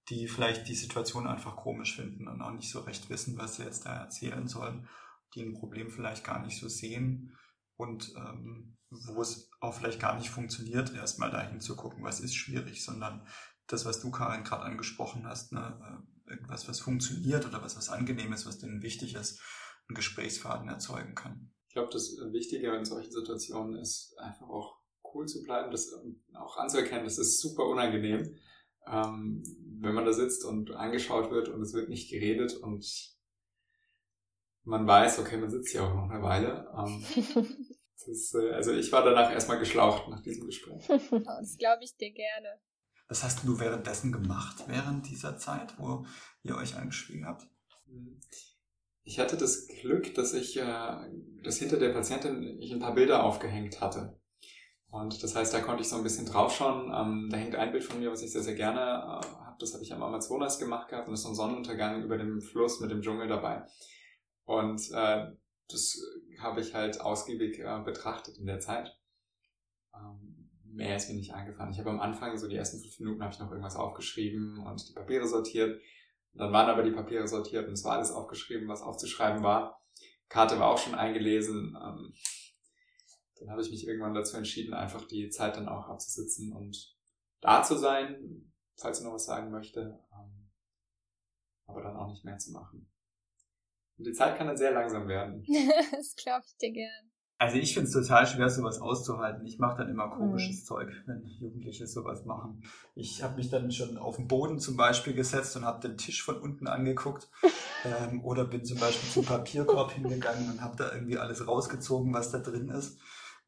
die vielleicht die Situation einfach komisch finden und auch nicht so recht wissen, was sie jetzt da erzählen sollen, die ein Problem vielleicht gar nicht so sehen und ähm, wo es auch vielleicht gar nicht funktioniert, erstmal dahin zu gucken, was ist schwierig, sondern das, was du, Karin, gerade angesprochen hast, ne? Äh, irgendwas, was funktioniert oder was, was angenehm ist, was denen wichtig ist, einen Gesprächsfaden erzeugen kann. Ich glaube, das Wichtige in solchen Situationen ist einfach auch cool zu bleiben, das ähm, auch anzuerkennen, das ist super unangenehm, ähm, wenn man da sitzt und angeschaut wird und es wird nicht geredet und man weiß, okay, man sitzt hier auch noch eine Weile. Ähm, das, äh, also ich war danach erstmal geschlaucht nach diesem Gespräch. das glaube ich dir gerne. Was hast du währenddessen gemacht, während dieser Zeit, wo ihr euch eingeschwiegen habt? Ich hatte das Glück, dass ich, äh, dass hinter der Patientin ich ein paar Bilder aufgehängt hatte. Und das heißt, da konnte ich so ein bisschen draufschauen. Ähm, da hängt ein Bild von mir, was ich sehr, sehr gerne äh, habe. Das habe ich am Amazonas gemacht gehabt und ist so ein Sonnenuntergang über dem Fluss mit dem Dschungel dabei. Und äh, das habe ich halt ausgiebig betrachtet in der Zeit. Mehr ist mir nicht eingefallen. Ich habe am Anfang, so die ersten fünf Minuten, habe ich noch irgendwas aufgeschrieben und die Papiere sortiert. Dann waren aber die Papiere sortiert und es war alles aufgeschrieben, was aufzuschreiben war. Karte war auch schon eingelesen. Ähm, dann habe ich mich irgendwann dazu entschieden, einfach die Zeit dann auch abzusitzen und da zu sein, falls sie noch was sagen möchte, ähm, aber dann auch nicht mehr zu machen. Und die Zeit kann dann sehr langsam werden. das glaube ich dir gern. Also ich finde es total schwer, sowas auszuhalten. Ich mache dann immer komisches mhm. Zeug, wenn Jugendliche sowas machen. Ich habe mich dann schon auf den Boden zum Beispiel gesetzt und habe den Tisch von unten angeguckt. ähm, oder bin zum Beispiel zum Papierkorb hingegangen und habe da irgendwie alles rausgezogen, was da drin ist.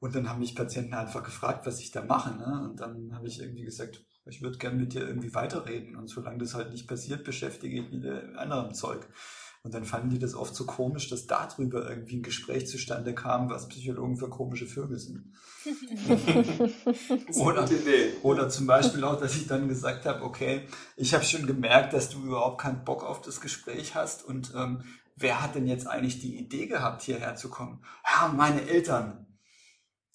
Und dann haben mich Patienten einfach gefragt, was ich da mache. Ne? Und dann habe ich irgendwie gesagt, ich würde gerne mit dir irgendwie weiterreden. Und solange das halt nicht passiert, beschäftige ich mich mit anderem Zeug. Und dann fanden die das oft so komisch, dass darüber irgendwie ein Gespräch zustande kam, was Psychologen für komische Vögel sind. oder, oder zum Beispiel auch, dass ich dann gesagt habe, okay, ich habe schon gemerkt, dass du überhaupt keinen Bock auf das Gespräch hast und ähm, wer hat denn jetzt eigentlich die Idee gehabt, hierher zu kommen? Ja, meine Eltern.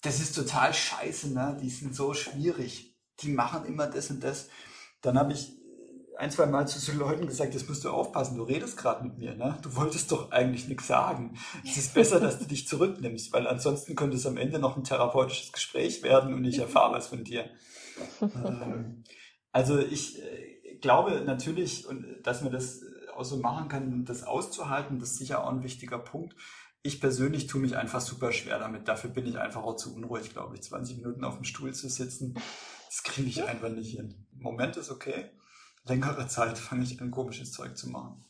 Das ist total scheiße, ne? Die sind so schwierig. Die machen immer das und das. Dann habe ich ein, zwei Mal zu so Leuten gesagt, jetzt musst du aufpassen, du redest gerade mit mir, ne? Du wolltest doch eigentlich nichts sagen. Es ist besser, dass du dich zurücknimmst, weil ansonsten könnte es am Ende noch ein therapeutisches Gespräch werden und ich erfahre was von dir. Ähm, also ich äh, glaube natürlich, dass man das auch so machen kann, das auszuhalten, das ist sicher auch ein wichtiger Punkt. Ich persönlich tue mich einfach super schwer damit. Dafür bin ich einfach auch zu unruhig, glaube ich. 20 Minuten auf dem Stuhl zu sitzen, das kriege ich einfach nicht hin. Moment ist okay längere Zeit fange ich an, komisches Zeug zu machen.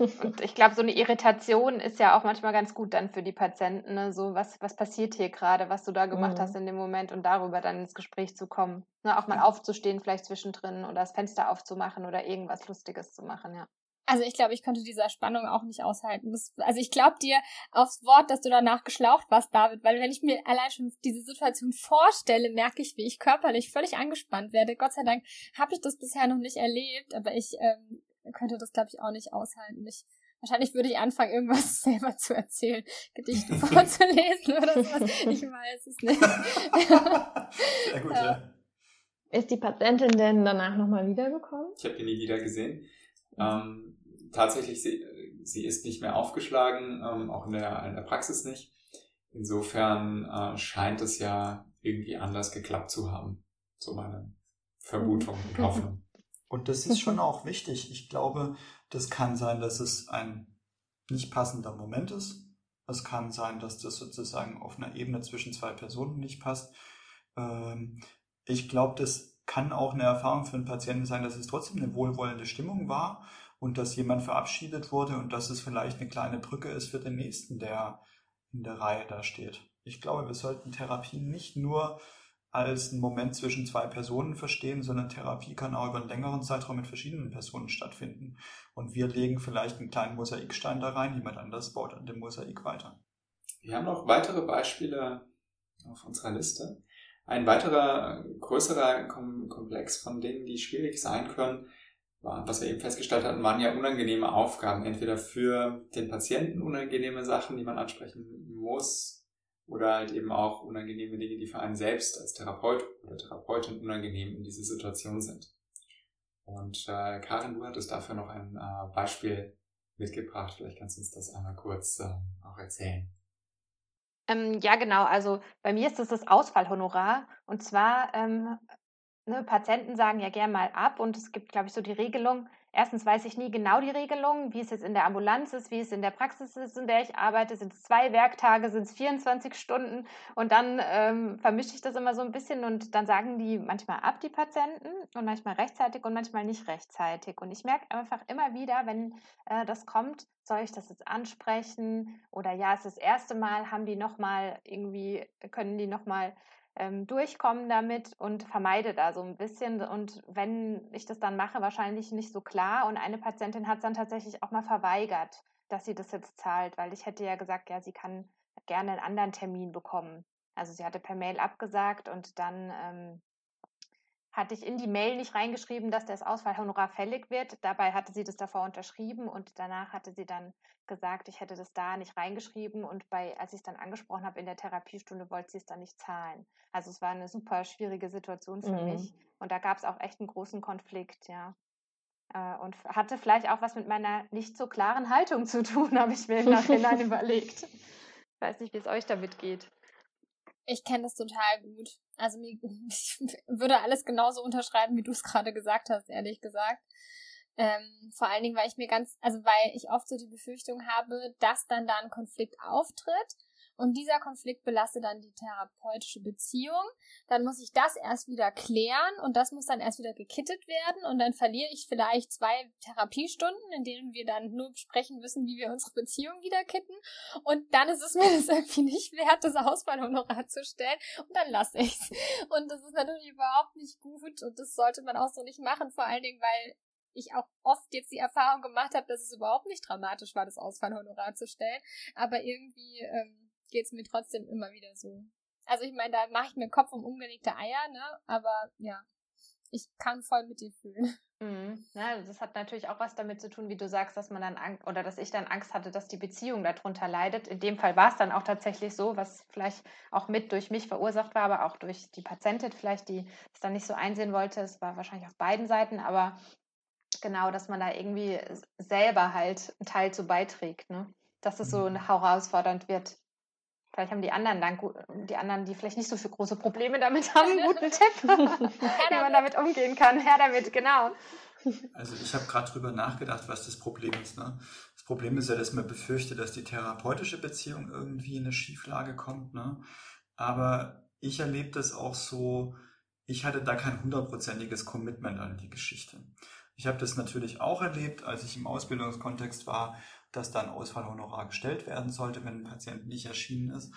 Und ich glaube, so eine Irritation ist ja auch manchmal ganz gut dann für die Patienten. Ne? So, was, was passiert hier gerade, was du da gemacht mhm. hast in dem Moment und darüber dann ins Gespräch zu kommen. Ne? Auch mal aufzustehen, vielleicht zwischendrin oder das Fenster aufzumachen oder irgendwas Lustiges zu machen, ja. Also ich glaube, ich konnte dieser Spannung auch nicht aushalten. Das, also ich glaube dir aufs Wort, dass du danach geschlaucht warst, David, weil wenn ich mir allein schon diese Situation vorstelle, merke ich, wie ich körperlich völlig angespannt werde. Gott sei Dank habe ich das bisher noch nicht erlebt, aber ich ähm, könnte das, glaube ich, auch nicht aushalten. Ich, wahrscheinlich würde ich anfangen, irgendwas selber zu erzählen, Gedichte vorzulesen oder sowas. Ich weiß es nicht. Sehr gut, ja. ja. Ist die Patientin denn danach nochmal wiedergekommen? Ich habe die nie wieder gesehen. Ähm, tatsächlich, sie, sie ist nicht mehr aufgeschlagen, ähm, auch in der, in der Praxis nicht. Insofern äh, scheint es ja irgendwie anders geklappt zu haben. So meine Vermutung und Hoffnung. Und das ist schon auch wichtig. Ich glaube, das kann sein, dass es ein nicht passender Moment ist. Es kann sein, dass das sozusagen auf einer Ebene zwischen zwei Personen nicht passt. Ähm, ich glaube, das kann auch eine Erfahrung für einen Patienten sein, dass es trotzdem eine wohlwollende Stimmung war und dass jemand verabschiedet wurde und dass es vielleicht eine kleine Brücke ist für den nächsten, der in der Reihe da steht. Ich glaube, wir sollten Therapie nicht nur als einen Moment zwischen zwei Personen verstehen, sondern Therapie kann auch über einen längeren Zeitraum mit verschiedenen Personen stattfinden. Und wir legen vielleicht einen kleinen Mosaikstein da rein, jemand anders baut an dem Mosaik weiter. Wir haben noch weitere Beispiele auf unserer Liste. Ein weiterer größerer Komplex von Dingen, die schwierig sein können, war, was wir eben festgestellt hatten, waren ja unangenehme Aufgaben. Entweder für den Patienten unangenehme Sachen, die man ansprechen muss, oder halt eben auch unangenehme Dinge, die für einen selbst als Therapeut oder Therapeutin unangenehm in diese Situation sind. Und äh, Karin, du hattest dafür noch ein äh, Beispiel mitgebracht. Vielleicht kannst du uns das einmal kurz äh, auch erzählen. Ähm, ja, genau. Also bei mir ist das das Ausfallhonorar. Und zwar, ähm, ne, Patienten sagen ja gern mal ab und es gibt, glaube ich, so die Regelung. Erstens weiß ich nie genau die Regelung, wie es jetzt in der Ambulanz ist, wie es in der Praxis ist, in der ich arbeite. Sind es zwei Werktage, sind es 24 Stunden? Und dann ähm, vermische ich das immer so ein bisschen und dann sagen die manchmal ab, die Patienten, und manchmal rechtzeitig und manchmal nicht rechtzeitig. Und ich merke einfach immer wieder, wenn äh, das kommt, soll ich das jetzt ansprechen? Oder ja, es ist das erste Mal, haben die nochmal irgendwie, können die nochmal ähm, durchkommen damit und vermeide da so ein bisschen. Und wenn ich das dann mache, wahrscheinlich nicht so klar. Und eine Patientin hat es dann tatsächlich auch mal verweigert, dass sie das jetzt zahlt, weil ich hätte ja gesagt, ja, sie kann gerne einen anderen Termin bekommen. Also sie hatte per Mail abgesagt und dann ähm, hatte ich in die Mail nicht reingeschrieben, dass das Ausfallhonorar fällig wird. Dabei hatte sie das davor unterschrieben und danach hatte sie dann gesagt, ich hätte das da nicht reingeschrieben und bei, als ich es dann angesprochen habe in der Therapiestunde, wollte sie es dann nicht zahlen. Also es war eine super schwierige Situation für mhm. mich und da gab es auch echt einen großen Konflikt, ja. Äh, und hatte vielleicht auch was mit meiner nicht so klaren Haltung zu tun, habe ich mir im Nachhinein überlegt. Ich weiß nicht, wie es euch damit geht. Ich kenne das total gut. Also mir, ich würde alles genauso unterschreiben, wie du es gerade gesagt hast, ehrlich gesagt. Ähm, vor allen Dingen, weil ich mir ganz, also weil ich oft so die Befürchtung habe, dass dann da ein Konflikt auftritt und dieser Konflikt belastet dann die therapeutische Beziehung. Dann muss ich das erst wieder klären und das muss dann erst wieder gekittet werden und dann verliere ich vielleicht zwei Therapiestunden, in denen wir dann nur besprechen müssen, wie wir unsere Beziehung wieder kitten. Und dann ist es mir das irgendwie nicht wert, das Ausfallhonorar zu stellen und dann lasse ich's. Und das ist natürlich überhaupt nicht gut und das sollte man auch so nicht machen, vor allen Dingen, weil ich auch oft jetzt die Erfahrung gemacht habe, dass es überhaupt nicht dramatisch war, das Ausfallhonorar zu stellen. Aber irgendwie ähm, geht es mir trotzdem immer wieder so. Also ich meine, da mache ich mir Kopf um umgelegte Eier, ne? Aber ja, ich kann voll mit dir fühlen. Mhm. Ja, das hat natürlich auch was damit zu tun, wie du sagst, dass man dann Angst oder dass ich dann Angst hatte, dass die Beziehung darunter leidet. In dem Fall war es dann auch tatsächlich so, was vielleicht auch mit durch mich verursacht war, aber auch durch die Patientin vielleicht, die es dann nicht so einsehen wollte. Es war wahrscheinlich auf beiden Seiten, aber genau, dass man da irgendwie selber halt einen Teil zu beiträgt, ne? Dass es so mhm. herausfordernd wird. Vielleicht haben die anderen dann, die anderen, die vielleicht nicht so viele große Probleme damit haben, einen guten Tipp, wie man damit umgehen kann. Her damit, genau. Also ich habe gerade drüber nachgedacht, was das Problem ist. Ne? Das Problem ist ja, dass man befürchtet, dass die therapeutische Beziehung irgendwie in eine Schieflage kommt. Ne? Aber ich erlebe das auch so, ich hatte da kein hundertprozentiges Commitment an die Geschichte. Ich habe das natürlich auch erlebt, als ich im Ausbildungskontext war, dass da ein Ausfallhonorar gestellt werden sollte, wenn ein Patient nicht erschienen ist.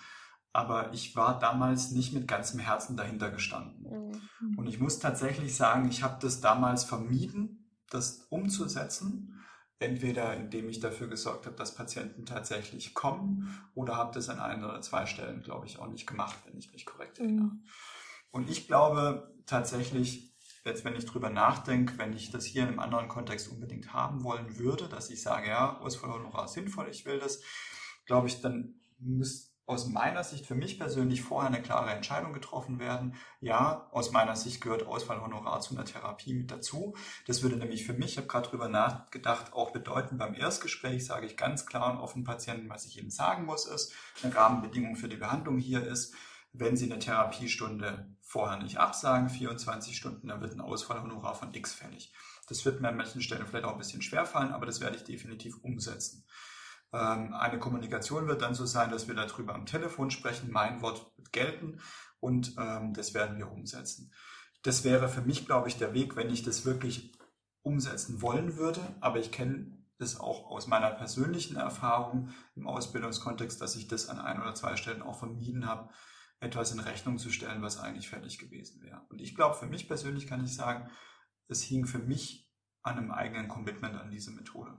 Aber ich war damals nicht mit ganzem Herzen dahinter gestanden. Mhm. Und ich muss tatsächlich sagen, ich habe das damals vermieden, das umzusetzen. Entweder indem ich dafür gesorgt habe, dass Patienten tatsächlich kommen, oder habe das an ein oder zwei Stellen, glaube ich, auch nicht gemacht, wenn ich mich korrekt erinnere. Mhm. Und ich glaube tatsächlich, jetzt wenn ich drüber nachdenke, wenn ich das hier in einem anderen Kontext unbedingt haben wollen würde, dass ich sage, ja, Ausfallhonorar ist sinnvoll, ich will das, glaube ich, dann müsste aus meiner Sicht für mich persönlich vorher eine klare Entscheidung getroffen werden. Ja, aus meiner Sicht gehört Ausfallhonorar zu einer Therapie mit dazu. Das würde nämlich für mich, ich habe gerade drüber nachgedacht, auch bedeuten, beim Erstgespräch sage ich ganz klar und offen Patienten, was ich ihnen sagen muss, ist, eine Rahmenbedingung für die Behandlung hier ist, wenn Sie eine Therapiestunde vorher nicht absagen, 24 Stunden, dann wird ein Ausfallhonorar von X fällig. Das wird mir an manchen Stellen vielleicht auch ein bisschen schwerfallen, aber das werde ich definitiv umsetzen. Ähm, eine Kommunikation wird dann so sein, dass wir darüber am Telefon sprechen. Mein Wort wird gelten und ähm, das werden wir umsetzen. Das wäre für mich, glaube ich, der Weg, wenn ich das wirklich umsetzen wollen würde. Aber ich kenne das auch aus meiner persönlichen Erfahrung im Ausbildungskontext, dass ich das an ein oder zwei Stellen auch vermieden habe, etwas in Rechnung zu stellen, was eigentlich fertig gewesen wäre. Und ich glaube, für mich persönlich kann ich sagen, es hing für mich an einem eigenen Commitment an diese Methode.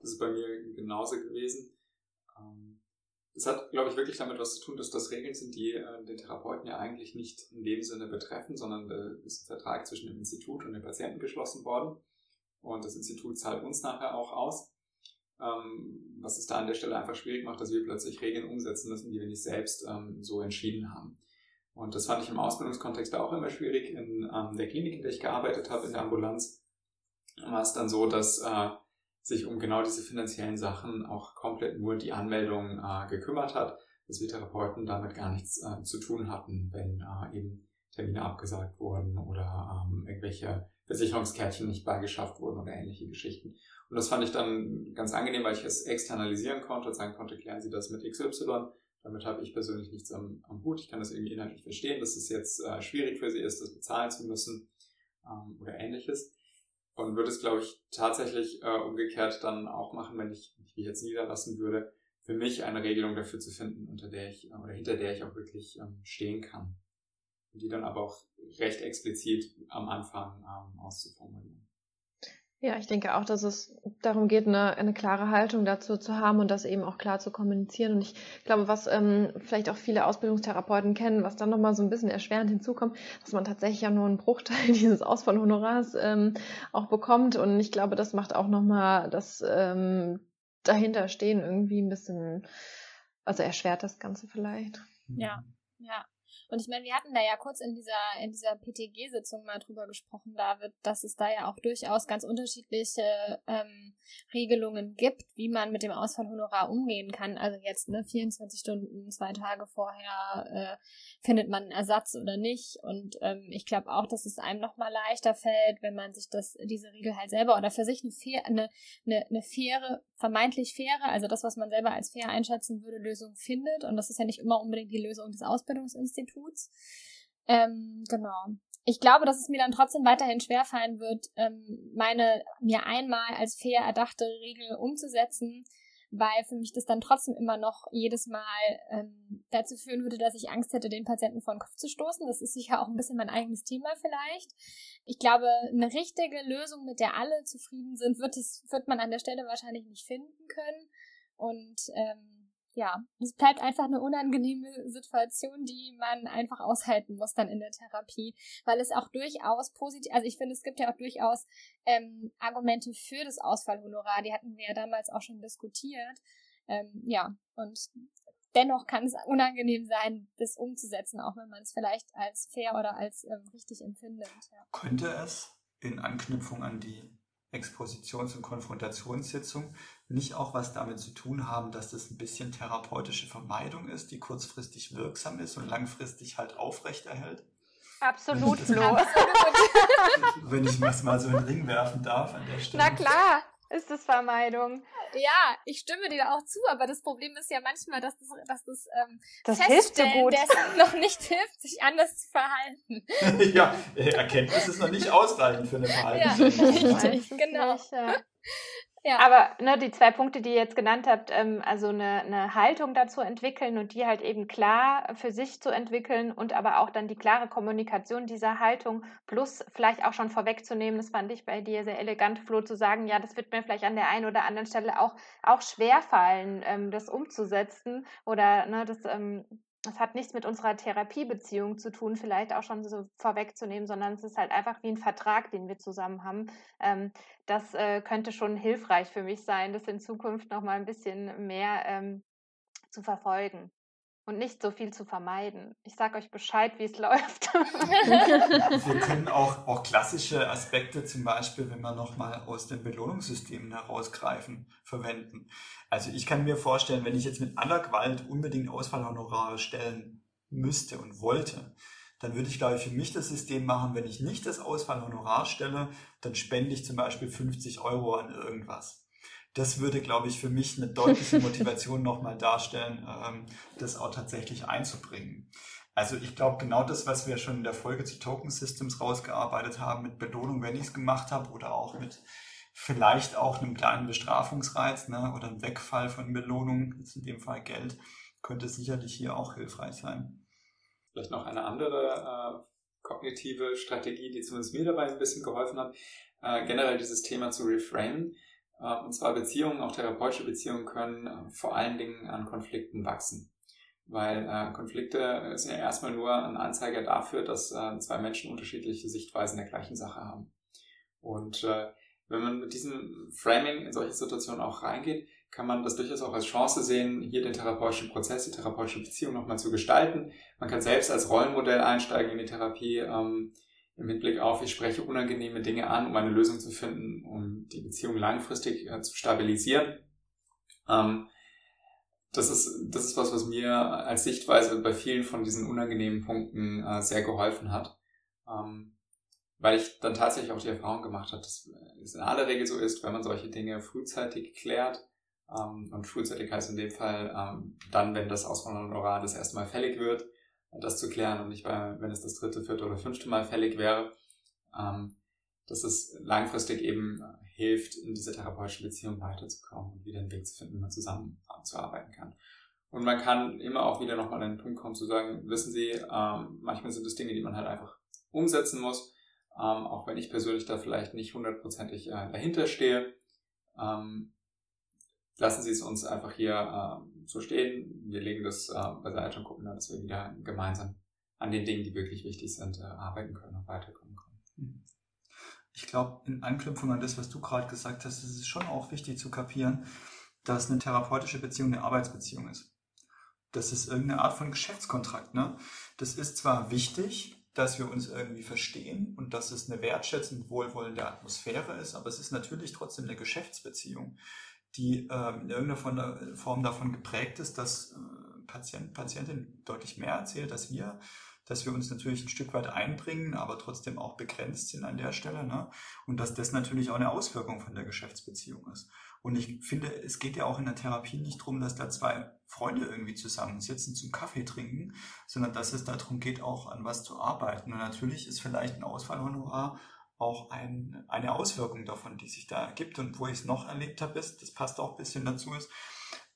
Das ist bei mir genauso gewesen. Ähm, das hat, glaube ich, wirklich damit was zu tun, dass das Regeln sind, die äh, den Therapeuten ja eigentlich nicht in dem Sinne betreffen, sondern äh, ist ein Vertrag zwischen dem Institut und dem Patienten geschlossen worden. Und das Institut zahlt uns nachher auch aus. Ähm, was es da an der Stelle einfach schwierig macht, dass wir plötzlich Regeln umsetzen müssen, die wir nicht selbst ähm, so entschieden haben. Und das fand ich im Ausbildungskontext auch immer schwierig. In ähm, der Klinik, in der ich gearbeitet habe, in der Ambulanz, war es dann so, dass äh, sich um genau diese finanziellen Sachen auch komplett nur die Anmeldung äh, gekümmert hat, dass wir Therapeuten damit gar nichts äh, zu tun hatten, wenn äh, eben Termine abgesagt wurden oder ähm, irgendwelche Versicherungskärtchen nicht beigeschafft wurden oder ähnliche Geschichten. Und das fand ich dann ganz angenehm, weil ich es externalisieren konnte und sagen konnte, klären Sie das mit XY. Damit habe ich persönlich nichts am, am Hut. Ich kann das irgendwie inhaltlich verstehen, dass es jetzt äh, schwierig für Sie ist, das bezahlen zu müssen ähm, oder ähnliches. Und würde es, glaube ich, tatsächlich äh, umgekehrt dann auch machen, wenn ich mich jetzt niederlassen würde, für mich eine Regelung dafür zu finden, unter der ich äh, oder hinter der ich auch wirklich ähm, stehen kann. Und die dann aber auch recht explizit am Anfang ähm, auszuformulieren. Ja, ich denke auch, dass es darum geht, eine, eine klare Haltung dazu zu haben und das eben auch klar zu kommunizieren. Und ich glaube, was ähm, vielleicht auch viele Ausbildungstherapeuten kennen, was dann nochmal so ein bisschen erschwerend hinzukommt, dass man tatsächlich ja nur einen Bruchteil dieses Ausfallhonorars ähm, auch bekommt. Und ich glaube, das macht auch nochmal das ähm, dahinterstehen irgendwie ein bisschen, also erschwert das Ganze vielleicht. Ja, ja. Und ich meine, wir hatten da ja kurz in dieser, in dieser PTG-Sitzung mal drüber gesprochen, David, dass es da ja auch durchaus ganz unterschiedliche ähm, Regelungen gibt, wie man mit dem Ausfallhonorar umgehen kann. Also jetzt, ne, 24 Stunden, zwei Tage vorher äh, findet man einen Ersatz oder nicht. Und ähm, ich glaube auch, dass es einem nochmal leichter fällt, wenn man sich das, diese Regel halt selber oder für sich eine, fair, eine, eine, eine faire, vermeintlich faire, also das, was man selber als fair einschätzen würde, Lösung findet. Und das ist ja nicht immer unbedingt die Lösung des Ausbildungsinstituts. Ähm, genau. Ich glaube, dass es mir dann trotzdem weiterhin schwerfallen wird, ähm, meine mir einmal als fair erdachte Regel umzusetzen, weil für mich das dann trotzdem immer noch jedes Mal ähm, dazu führen würde, dass ich Angst hätte, den Patienten vor den Kopf zu stoßen. Das ist sicher auch ein bisschen mein eigenes Thema vielleicht. Ich glaube, eine richtige Lösung, mit der alle zufrieden sind, wird es wird man an der Stelle wahrscheinlich nicht finden können. Und ähm, ja, es bleibt einfach eine unangenehme Situation, die man einfach aushalten muss dann in der Therapie, weil es auch durchaus positiv, also ich finde, es gibt ja auch durchaus ähm, Argumente für das Ausfallhonorar, die hatten wir ja damals auch schon diskutiert. Ähm, ja, und dennoch kann es unangenehm sein, das umzusetzen, auch wenn man es vielleicht als fair oder als ähm, richtig empfindet. Ja. Könnte es in Anknüpfung an die Expositions- und Konfrontationssitzung nicht auch was damit zu tun haben, dass das ein bisschen therapeutische Vermeidung ist, die kurzfristig wirksam ist und langfristig halt aufrechterhält? Absolut, Flo. Wenn ich das mal so in den Ring werfen darf an der Stelle. Na klar. Ist es Vermeidung. Ja, ich stimme dir auch zu, aber das Problem ist ja manchmal, dass das, dass das, ähm, das hilft so gut. dessen noch nicht hilft, sich anders zu verhalten. ja, Erkenntnis ist noch nicht ausreichend für eine Verhaltensänderung. Ja, richtig, genau. Ja. Ja. Aber ne, die zwei Punkte, die ihr jetzt genannt habt, ähm, also eine, eine Haltung dazu entwickeln und die halt eben klar für sich zu entwickeln und aber auch dann die klare Kommunikation dieser Haltung plus vielleicht auch schon vorwegzunehmen, das fand ich bei dir sehr elegant, Flo, zu sagen, ja, das wird mir vielleicht an der einen oder anderen Stelle auch, auch schwer fallen, ähm, das umzusetzen oder ne, das ähm, es hat nichts mit unserer Therapiebeziehung zu tun, vielleicht auch schon so vorwegzunehmen, sondern es ist halt einfach wie ein Vertrag, den wir zusammen haben. Ähm, das äh, könnte schon hilfreich für mich sein, das in Zukunft noch mal ein bisschen mehr ähm, zu verfolgen und nicht so viel zu vermeiden. Ich sage euch Bescheid, wie es läuft. Wir können auch, auch klassische Aspekte, zum Beispiel, wenn wir nochmal aus den Belohnungssystemen herausgreifen, verwenden. Also ich kann mir vorstellen, wenn ich jetzt mit aller Gewalt unbedingt Ausfallhonorare stellen müsste und wollte, dann würde ich, glaube ich, für mich das System machen, wenn ich nicht das Ausfallhonorar stelle, dann spende ich zum Beispiel 50 Euro an irgendwas das würde, glaube ich, für mich eine deutliche Motivation nochmal darstellen, ähm, das auch tatsächlich einzubringen. Also ich glaube, genau das, was wir schon in der Folge zu Token Systems rausgearbeitet haben, mit Belohnung, wenn ich es gemacht habe, oder auch mit vielleicht auch einem kleinen Bestrafungsreiz ne, oder einem Wegfall von Belohnung, jetzt in dem Fall Geld, könnte sicherlich hier auch hilfreich sein. Vielleicht noch eine andere äh, kognitive Strategie, die zumindest mir dabei ein bisschen geholfen hat, äh, generell dieses Thema zu reframen. Äh, und zwar Beziehungen, auch therapeutische Beziehungen können äh, vor allen Dingen an Konflikten wachsen. Weil äh, Konflikte sind ja erstmal nur ein Anzeiger dafür, dass äh, zwei Menschen unterschiedliche Sichtweisen der gleichen Sache haben. Und äh, wenn man mit diesem Framing in solche Situationen auch reingeht, kann man das durchaus auch als Chance sehen, hier den therapeutischen Prozess, die therapeutische Beziehung nochmal zu gestalten. Man kann selbst als Rollenmodell einsteigen in die Therapie. Ähm, im Hinblick auf, ich spreche unangenehme Dinge an, um eine Lösung zu finden, um die Beziehung langfristig äh, zu stabilisieren. Ähm, das ist, das ist was, was mir als Sichtweise bei vielen von diesen unangenehmen Punkten äh, sehr geholfen hat. Ähm, weil ich dann tatsächlich auch die Erfahrung gemacht habe, dass es in aller Regel so ist, wenn man solche Dinge frühzeitig klärt, ähm, und frühzeitig heißt in dem Fall ähm, dann, wenn das Auswanderungshonorar das erste Mal fällig wird, das zu klären und nicht, wenn es das dritte, vierte oder fünfte Mal fällig wäre, ähm, dass es langfristig eben hilft, in dieser therapeutischen Beziehung weiterzukommen und wieder einen Weg zu finden, wie man zusammen zu arbeiten kann. Und man kann immer auch wieder nochmal an den Punkt kommen zu sagen, wissen Sie, ähm, manchmal sind es Dinge, die man halt einfach umsetzen muss, ähm, auch wenn ich persönlich da vielleicht nicht hundertprozentig äh, dahinter stehe. Ähm, lassen Sie es uns einfach hier äh, so stehen. Wir legen das äh, beiseite und gucken dann, dass wir wieder gemeinsam an den Dingen, die wirklich wichtig sind, äh, arbeiten können und weiterkommen können. Mhm. Ich glaube, in Anknüpfung an das, was du gerade gesagt hast, ist es schon auch wichtig zu kapieren, dass eine therapeutische Beziehung eine Arbeitsbeziehung ist. Das ist irgendeine Art von Geschäftskontrakt. Ne? Das ist zwar wichtig, dass wir uns irgendwie verstehen und dass es eine wertschätzend wohlwollende Atmosphäre ist, aber es ist natürlich trotzdem eine Geschäftsbeziehung die äh, in irgendeiner Form davon geprägt ist, dass äh, Patient, Patientin deutlich mehr erzählt als wir, dass wir uns natürlich ein Stück weit einbringen, aber trotzdem auch begrenzt sind an der Stelle. Ne? Und dass das natürlich auch eine Auswirkung von der Geschäftsbeziehung ist. Und ich finde, es geht ja auch in der Therapie nicht darum, dass da zwei Freunde irgendwie zusammensitzen zum Kaffee trinken, sondern dass es darum geht, auch an was zu arbeiten. Und natürlich ist vielleicht ein Ausfallhonorar auch ein, eine Auswirkung davon, die sich da ergibt. Und wo ich es noch erlebt habe, ist, das passt auch ein bisschen dazu, ist,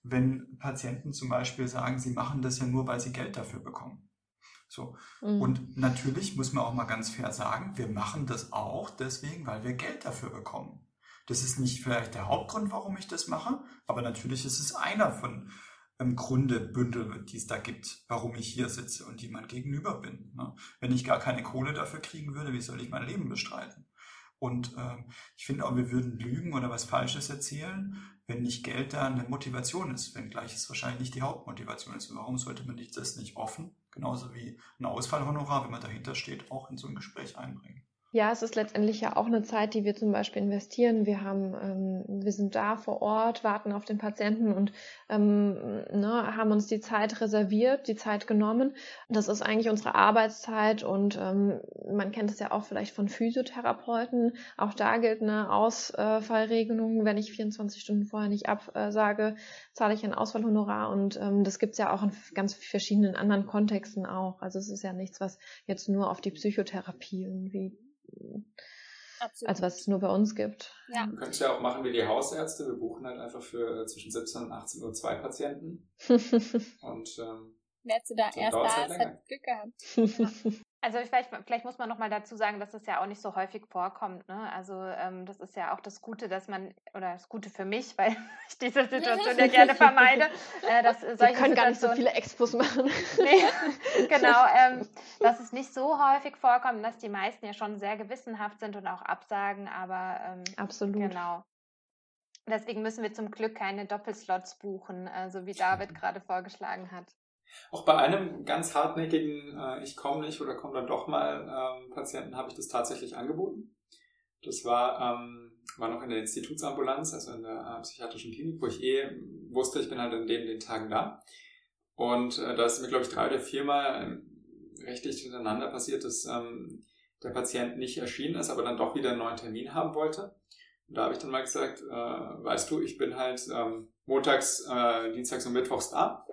wenn Patienten zum Beispiel sagen, sie machen das ja nur, weil sie Geld dafür bekommen. So. Mhm. Und natürlich muss man auch mal ganz fair sagen, wir machen das auch deswegen, weil wir Geld dafür bekommen. Das ist nicht vielleicht der Hauptgrund, warum ich das mache, aber natürlich ist es einer von im Grunde Bündel, die es da gibt, warum ich hier sitze und jemand gegenüber bin. Ne? Wenn ich gar keine Kohle dafür kriegen würde, wie soll ich mein Leben bestreiten? Und äh, ich finde auch, wir würden lügen oder was Falsches erzählen, wenn nicht Geld da eine Motivation ist, wenngleich es wahrscheinlich nicht die Hauptmotivation ist. Warum sollte man das nicht offen, genauso wie ein Ausfallhonorar, wenn man dahinter steht, auch in so ein Gespräch einbringen? Ja, es ist letztendlich ja auch eine Zeit, die wir zum Beispiel investieren. Wir haben, ähm, wir sind da vor Ort, warten auf den Patienten und ähm, ne, haben uns die Zeit reserviert, die Zeit genommen. Das ist eigentlich unsere Arbeitszeit und ähm, man kennt es ja auch vielleicht von Physiotherapeuten. Auch da gilt eine Ausfallregelung. Wenn ich 24 Stunden vorher nicht absage, zahle ich ein Ausfallhonorar und ähm, das gibt's ja auch in ganz verschiedenen anderen Kontexten auch. Also es ist ja nichts, was jetzt nur auf die Psychotherapie irgendwie Absolut. als was es nur bei uns gibt. Ja. Du könntest ja auch machen wie die Hausärzte. Wir buchen halt einfach für äh, zwischen 17 und 18 Uhr zwei Patienten. und ähm, Wer du da erst da halt Glück gehabt. Also vielleicht, vielleicht muss man noch mal dazu sagen, dass das ja auch nicht so häufig vorkommt. Ne? Also ähm, das ist ja auch das Gute, dass man, oder das Gute für mich, weil ich diese Situation ja gerne vermeide, äh, dass solche Wir können gar nicht so viele Expos machen. nee, genau, ähm, dass es nicht so häufig vorkommt, dass die meisten ja schon sehr gewissenhaft sind und auch absagen, aber ähm, Absolut. Genau. Deswegen müssen wir zum Glück keine Doppelslots buchen, äh, so wie David gerade vorgeschlagen hat. Auch bei einem ganz hartnäckigen äh, Ich komme nicht oder komme dann doch mal ähm, Patienten habe ich das tatsächlich angeboten. Das war, ähm, war noch in der Institutsambulanz, also in der äh, psychiatrischen Klinik, wo ich eh wusste, ich bin halt in den, den Tagen da. Und äh, da ist mir, glaube ich, drei oder viermal ähm, rechtlich hintereinander passiert, dass ähm, der Patient nicht erschienen ist, aber dann doch wieder einen neuen Termin haben wollte. Und da habe ich dann mal gesagt, äh, weißt du, ich bin halt ähm, montags, äh, dienstags und mittwochs da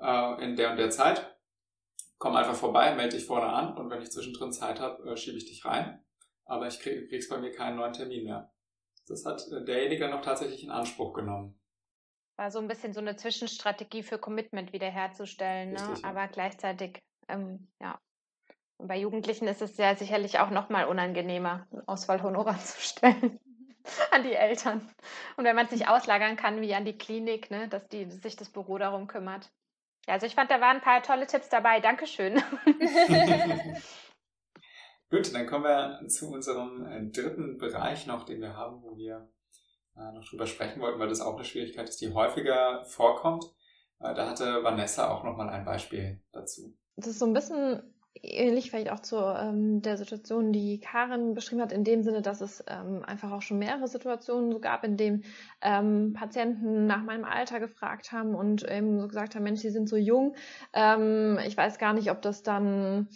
äh, in der und der Zeit. Komm einfach vorbei, melde dich vorne an und wenn ich zwischendrin Zeit habe, äh, schiebe ich dich rein. Aber ich krieg, kriegst bei mir keinen neuen Termin mehr. Das hat äh, derjenige noch tatsächlich in Anspruch genommen. War so ein bisschen so eine Zwischenstrategie für Commitment wiederherzustellen, ne? Richtig, aber gleichzeitig, ähm, ja. Und bei Jugendlichen ist es ja sicherlich auch nochmal unangenehmer, ein Ausfallhonorar zu stellen an die Eltern. Und wenn man es nicht auslagern kann, wie an die Klinik, ne, dass die, sich das Büro darum kümmert. Ja, also ich fand, da waren ein paar tolle Tipps dabei. Dankeschön. Gut, dann kommen wir zu unserem äh, dritten Bereich noch, den wir haben, wo wir äh, noch drüber sprechen wollten, weil das auch eine Schwierigkeit ist, die häufiger vorkommt. Äh, da hatte Vanessa auch nochmal ein Beispiel dazu. Das ist so ein bisschen ähnlich vielleicht auch zu ähm, der Situation, die Karin beschrieben hat, in dem Sinne, dass es ähm, einfach auch schon mehrere Situationen so gab, in denen ähm, Patienten nach meinem Alter gefragt haben und eben so gesagt haben, Mensch, Sie sind so jung. Ähm, ich weiß gar nicht, ob das dann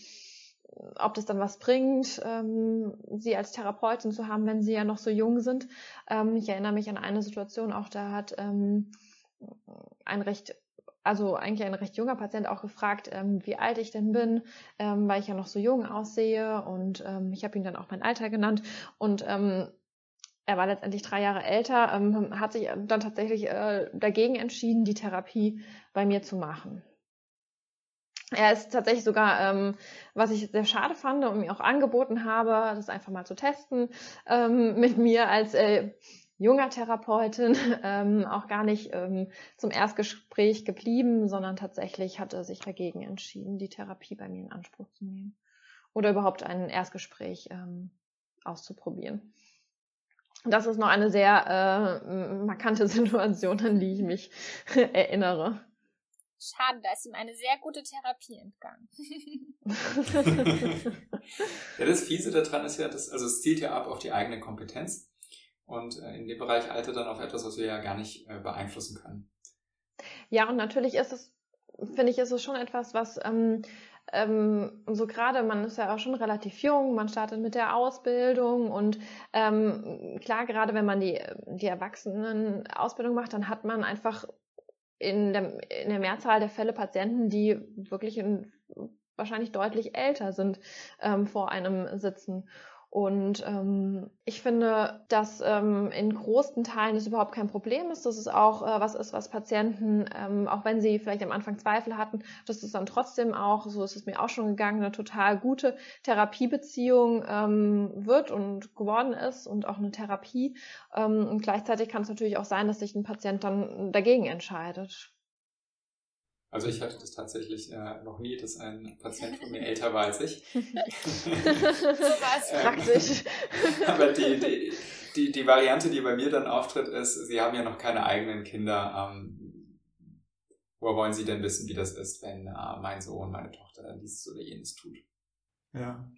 ob das dann was bringt, ähm, sie als Therapeutin zu haben, wenn sie ja noch so jung sind. Ähm, ich erinnere mich an eine Situation, auch da hat ähm, ein recht also eigentlich ein recht junger Patient auch gefragt, ähm, wie alt ich denn bin, ähm, weil ich ja noch so jung aussehe und ähm, ich habe ihn dann auch mein Alter genannt und ähm, er war letztendlich drei Jahre älter, ähm, hat sich dann tatsächlich äh, dagegen entschieden, die Therapie bei mir zu machen. Er ist tatsächlich sogar, ähm, was ich sehr schade fand und mir auch angeboten habe, das einfach mal zu testen, ähm, mit mir als äh, junger Therapeutin ähm, auch gar nicht ähm, zum Erstgespräch geblieben, sondern tatsächlich hatte sich dagegen entschieden, die Therapie bei mir in Anspruch zu nehmen oder überhaupt ein Erstgespräch ähm, auszuprobieren. Das ist noch eine sehr äh, markante Situation, an die ich mich erinnere. Schade, da ist ihm eine sehr gute Therapie entgangen. ja, das Fiese daran ist ja, dass, also es zielt ja ab auf die eigene Kompetenz. Und äh, in dem Bereich alte dann auf etwas, was wir ja gar nicht äh, beeinflussen können. Ja, und natürlich ist es, finde ich, ist es schon etwas, was ähm, ähm, so gerade, man ist ja auch schon relativ jung, man startet mit der Ausbildung und ähm, klar, gerade wenn man die, die Erwachsenen-Ausbildung macht, dann hat man einfach in der, in der Mehrzahl der Fälle Patienten, die wirklich in, wahrscheinlich deutlich älter sind, ähm, vor einem sitzen. Und ähm, ich finde, dass ähm, in großen Teilen es überhaupt kein Problem ist, dass es auch äh, was ist, was Patienten, ähm, auch wenn sie vielleicht am Anfang Zweifel hatten, dass es dann trotzdem auch, so ist es mir auch schon gegangen, eine total gute Therapiebeziehung ähm, wird und geworden ist und auch eine Therapie. Ähm, und gleichzeitig kann es natürlich auch sein, dass sich ein Patient dann dagegen entscheidet. Also ich hatte das tatsächlich äh, noch nie, dass ein Patient von mir älter war als ich. so war es praktisch. aber die, die, die, die Variante, die bei mir dann auftritt, ist, Sie haben ja noch keine eigenen Kinder. Ähm, woher wollen Sie denn wissen, wie das ist, wenn äh, mein Sohn, meine Tochter dieses oder jenes tut? Ja.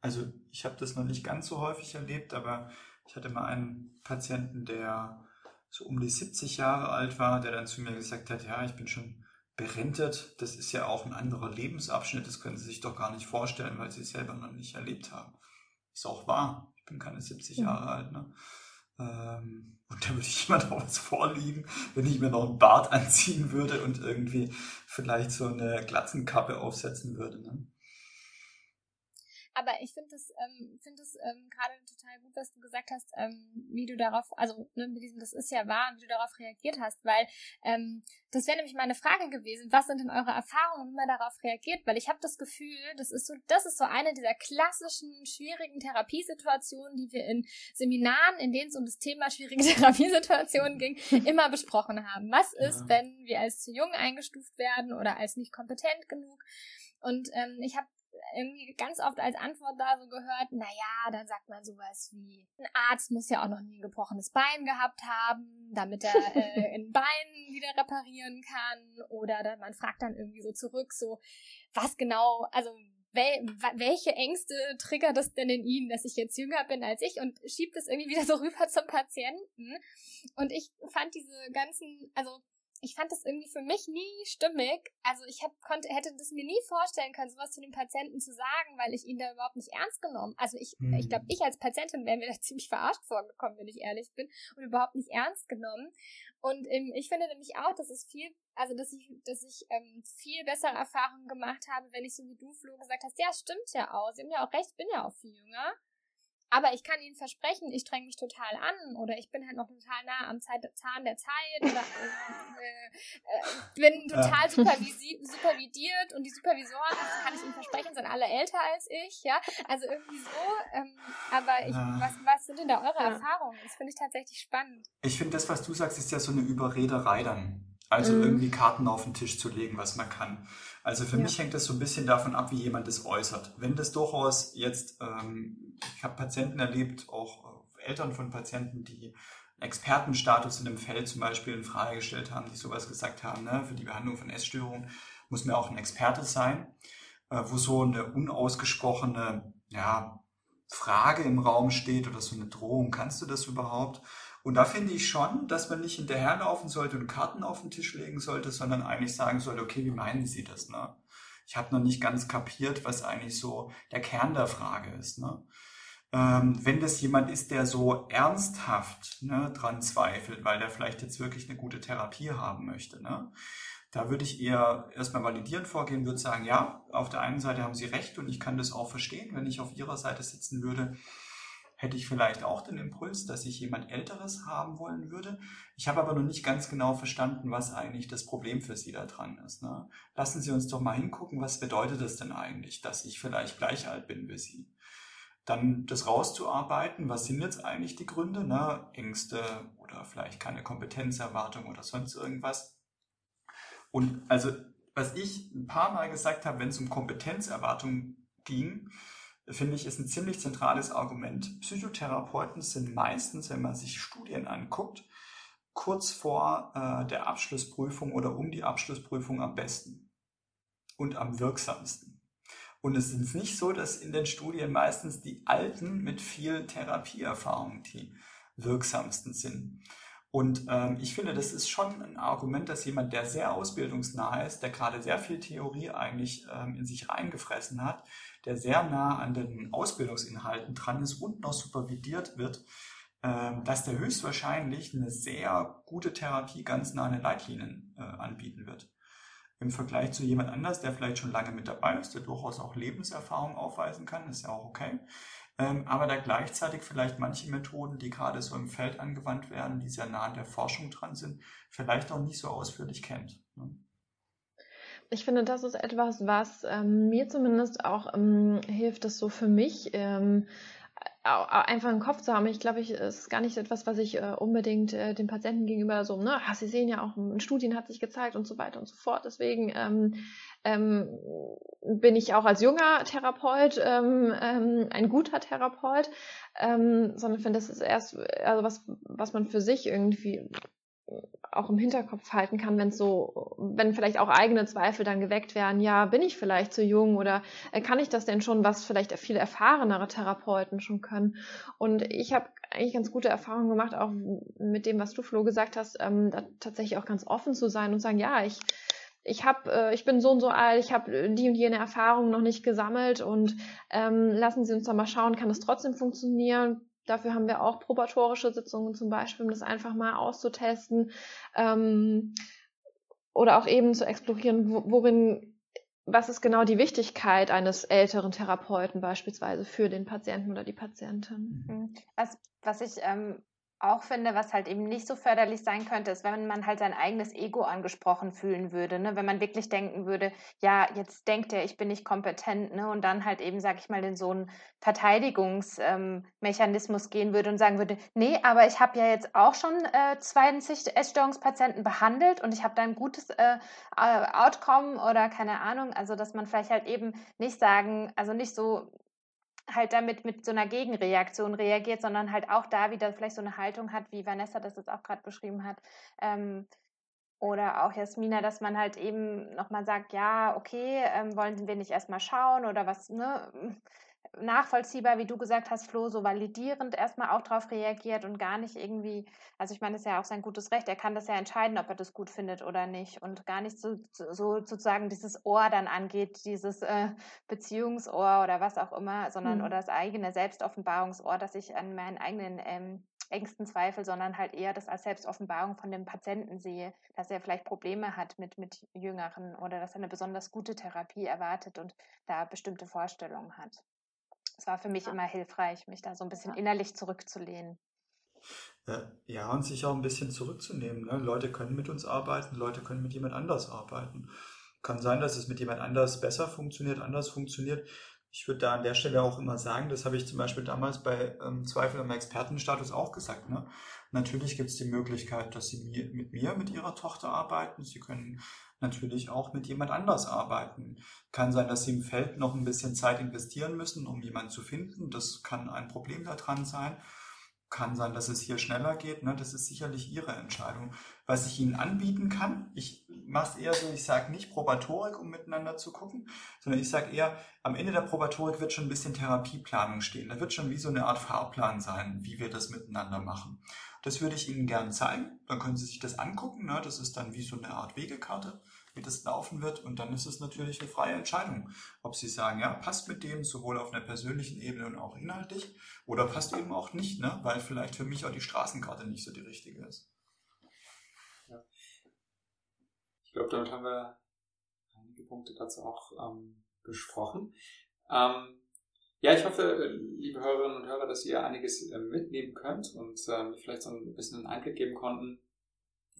Also ich habe das noch nicht ganz so häufig erlebt, aber ich hatte mal einen Patienten, der so um die 70 Jahre alt war, der dann zu mir gesagt hat, ja, ich bin schon berentet, das ist ja auch ein anderer Lebensabschnitt, das können Sie sich doch gar nicht vorstellen, weil Sie es selber noch nicht erlebt haben. Ist auch wahr, ich bin keine 70 mhm. Jahre alt. Ne? Ähm, und da würde ich jemand auch was vorliegen, wenn ich mir noch einen Bart anziehen würde und irgendwie vielleicht so eine Glatzenkappe aufsetzen würde. Ne? Aber ich finde es ähm, find ähm, gerade total gut, was du gesagt hast, ähm, wie du darauf, also ne, mit diesem, das ist ja wahr, wie du darauf reagiert hast, weil ähm, das wäre nämlich meine Frage gewesen, was sind denn eure Erfahrungen, wie man darauf reagiert? Weil ich habe das Gefühl, das ist so, das ist so eine dieser klassischen schwierigen Therapiesituationen, die wir in Seminaren, in denen es um das Thema schwierige Therapiesituationen ging, immer besprochen haben. Was ist, ja. wenn wir als zu jung eingestuft werden oder als nicht kompetent genug? Und ähm, ich habe irgendwie ganz oft als Antwort da so gehört, naja, dann sagt man sowas wie, ein Arzt muss ja auch noch nie ein gebrochenes Bein gehabt haben, damit er äh, ein Bein wieder reparieren kann. Oder dann, man fragt dann irgendwie so zurück, so, was genau, also wel, welche Ängste triggert das denn in Ihnen, dass ich jetzt jünger bin als ich und schiebt es irgendwie wieder so rüber zum Patienten. Und ich fand diese ganzen, also ich fand das irgendwie für mich nie stimmig. Also ich hab, konnte, hätte das mir nie vorstellen können, sowas zu dem Patienten zu sagen, weil ich ihn da überhaupt nicht ernst genommen. Also ich, hm. ich glaube, ich als Patientin wäre mir da ziemlich verarscht vorgekommen, wenn ich ehrlich bin, und überhaupt nicht ernst genommen. Und ähm, ich finde nämlich auch, dass es viel, also dass ich, dass ich ähm, viel bessere Erfahrungen gemacht habe, wenn ich so wie du, Flo, gesagt hast, ja, stimmt ja auch, sie haben ja auch recht, bin ja auch viel jünger. Aber ich kann Ihnen versprechen, ich streng mich total an oder ich bin halt noch total nah am Zeit, Zahn der Zeit oder äh, äh, bin total supervisi supervidiert und die Supervisoren, kann ich Ihnen versprechen, sind alle älter als ich, ja. Also irgendwie so. Ähm, aber ich, was, was sind denn da eure Erfahrungen? Das finde ich tatsächlich spannend. Ich finde, das, was du sagst, ist ja so eine Überrederei dann. Also mhm. irgendwie Karten auf den Tisch zu legen, was man kann. Also für ja. mich hängt das so ein bisschen davon ab, wie jemand das äußert. Wenn das durchaus jetzt, ähm, ich habe Patienten erlebt, auch äh, Eltern von Patienten, die Expertenstatus in einem Feld zum Beispiel in Frage gestellt haben, die sowas gesagt haben, ne, für die Behandlung von Essstörungen muss man auch ein Experte sein, äh, wo so eine unausgesprochene ja, Frage im Raum steht oder so eine Drohung, kannst du das überhaupt? Und da finde ich schon, dass man nicht hinterherlaufen sollte und Karten auf den Tisch legen sollte, sondern eigentlich sagen sollte, okay, wie meinen Sie das? Ne? Ich habe noch nicht ganz kapiert, was eigentlich so der Kern der Frage ist. Ne? Ähm, wenn das jemand ist, der so ernsthaft ne, dran zweifelt, weil der vielleicht jetzt wirklich eine gute Therapie haben möchte, ne? da würde ich eher erstmal validierend vorgehen, würde sagen, ja, auf der einen Seite haben Sie recht und ich kann das auch verstehen, wenn ich auf Ihrer Seite sitzen würde hätte ich vielleicht auch den Impuls, dass ich jemand Älteres haben wollen würde. Ich habe aber noch nicht ganz genau verstanden, was eigentlich das Problem für Sie da dran ist. Ne? Lassen Sie uns doch mal hingucken, was bedeutet das denn eigentlich, dass ich vielleicht gleich alt bin wie Sie? Dann das rauszuarbeiten, was sind jetzt eigentlich die Gründe, ne? Ängste oder vielleicht keine Kompetenzerwartung oder sonst irgendwas. Und also, was ich ein paar Mal gesagt habe, wenn es um Kompetenzerwartung ging, finde ich, ist ein ziemlich zentrales Argument. Psychotherapeuten sind meistens, wenn man sich Studien anguckt, kurz vor äh, der Abschlussprüfung oder um die Abschlussprüfung am besten und am wirksamsten. Und es ist nicht so, dass in den Studien meistens die Alten mit viel Therapieerfahrung die wirksamsten sind. Und ähm, ich finde, das ist schon ein Argument, dass jemand, der sehr ausbildungsnah ist, der gerade sehr viel Theorie eigentlich ähm, in sich reingefressen hat, der sehr nah an den Ausbildungsinhalten dran ist und noch supervidiert wird, ähm, dass der höchstwahrscheinlich eine sehr gute Therapie ganz nah an den Leitlinien äh, anbieten wird. Im Vergleich zu jemand anders, der vielleicht schon lange mit dabei ist, der durchaus auch Lebenserfahrung aufweisen kann, ist ja auch okay. Ähm, aber da gleichzeitig vielleicht manche Methoden, die gerade so im Feld angewandt werden, die sehr nah an der Forschung dran sind, vielleicht auch nicht so ausführlich kennt. Ne? ich finde, das ist etwas, was ähm, mir zumindest auch ähm, hilft, das so für mich ähm, einfach im Kopf zu haben. Ich glaube, ich ist gar nicht etwas, was ich äh, unbedingt äh, den Patienten gegenüber so, ne, ah, sie sehen ja auch, in Studien hat sich gezeigt und so weiter und so fort. Deswegen ähm, bin ich auch als junger Therapeut ähm, ähm, ein guter Therapeut, ähm, sondern finde, das ist erst also was, was man für sich irgendwie auch im Hinterkopf halten kann, wenn so, wenn vielleicht auch eigene Zweifel dann geweckt werden, ja, bin ich vielleicht zu jung oder äh, kann ich das denn schon, was vielleicht viel erfahrenere Therapeuten schon können? Und ich habe eigentlich ganz gute Erfahrungen gemacht, auch mit dem, was du, Flo, gesagt hast, ähm, tatsächlich auch ganz offen zu sein und sagen, ja, ich ich habe, äh, ich bin so und so alt, ich habe die und jene Erfahrung noch nicht gesammelt und ähm, lassen Sie uns doch mal schauen, kann das trotzdem funktionieren? Dafür haben wir auch probatorische Sitzungen zum Beispiel, um das einfach mal auszutesten ähm, oder auch eben zu explorieren, worin, was ist genau die Wichtigkeit eines älteren Therapeuten beispielsweise für den Patienten oder die Patientin. Mhm. Was, was ich ähm, auch finde, was halt eben nicht so förderlich sein könnte, ist, wenn man halt sein eigenes Ego angesprochen fühlen würde. Ne? Wenn man wirklich denken würde, ja, jetzt denkt er, ich bin nicht kompetent, ne? und dann halt eben, sag ich mal, in so einen Verteidigungsmechanismus ähm, gehen würde und sagen würde, nee, aber ich habe ja jetzt auch schon äh, 20 Essstörungspatienten behandelt und ich habe da ein gutes äh, Outcome oder keine Ahnung. Also, dass man vielleicht halt eben nicht sagen, also nicht so halt damit mit so einer Gegenreaktion reagiert, sondern halt auch da wieder vielleicht so eine Haltung hat, wie Vanessa das jetzt auch gerade beschrieben hat. Ähm, oder auch Jasmina, dass man halt eben nochmal sagt, ja, okay, ähm, wollen wir nicht erstmal schauen oder was, ne? Nachvollziehbar, wie du gesagt hast, Flo, so validierend erstmal auch darauf reagiert und gar nicht irgendwie, also ich meine, das ist ja auch sein gutes Recht, er kann das ja entscheiden, ob er das gut findet oder nicht und gar nicht so, so sozusagen dieses Ohr dann angeht, dieses äh, Beziehungsohr oder was auch immer, sondern mhm. oder das eigene Selbstoffenbarungsohr, dass ich an meinen eigenen ähm, engsten Zweifel, sondern halt eher das als Selbstoffenbarung von dem Patienten sehe, dass er vielleicht Probleme hat mit, mit Jüngeren oder dass er eine besonders gute Therapie erwartet und da bestimmte Vorstellungen hat. Es war für mich ja. immer hilfreich, mich da so ein bisschen ja. innerlich zurückzulehnen. Ja, und sich auch ein bisschen zurückzunehmen. Ne? Leute können mit uns arbeiten, Leute können mit jemand anders arbeiten. Kann sein, dass es mit jemand anders besser funktioniert, anders funktioniert. Ich würde da an der Stelle auch immer sagen, das habe ich zum Beispiel damals bei ähm, Zweifel am Expertenstatus auch gesagt. Ne? Natürlich gibt es die Möglichkeit, dass Sie mit mir, mit Ihrer Tochter arbeiten. Sie können natürlich auch mit jemand anders arbeiten. Kann sein, dass Sie im Feld noch ein bisschen Zeit investieren müssen, um jemanden zu finden. Das kann ein Problem daran sein. Kann sein, dass es hier schneller geht. Ne? Das ist sicherlich Ihre Entscheidung. Was ich Ihnen anbieten kann, ich mache es eher so, ich sage nicht Probatorik, um miteinander zu gucken, sondern ich sage eher, am Ende der Probatorik wird schon ein bisschen Therapieplanung stehen. Da wird schon wie so eine Art Fahrplan sein, wie wir das miteinander machen. Das würde ich Ihnen gerne zeigen. Dann können Sie sich das angucken. Ne? Das ist dann wie so eine Art Wegekarte wie das laufen wird. Und dann ist es natürlich eine freie Entscheidung, ob Sie sagen, ja, passt mit dem sowohl auf einer persönlichen Ebene und auch inhaltlich oder passt eben auch nicht, ne? weil vielleicht für mich auch die Straßenkarte nicht so die richtige ist. Ja. Ich glaube, damit haben wir einige Punkte dazu auch ähm, besprochen. Ähm, ja, ich hoffe, liebe Hörerinnen und Hörer, dass ihr einiges äh, mitnehmen könnt und äh, vielleicht so ein bisschen einen Einblick geben konnten,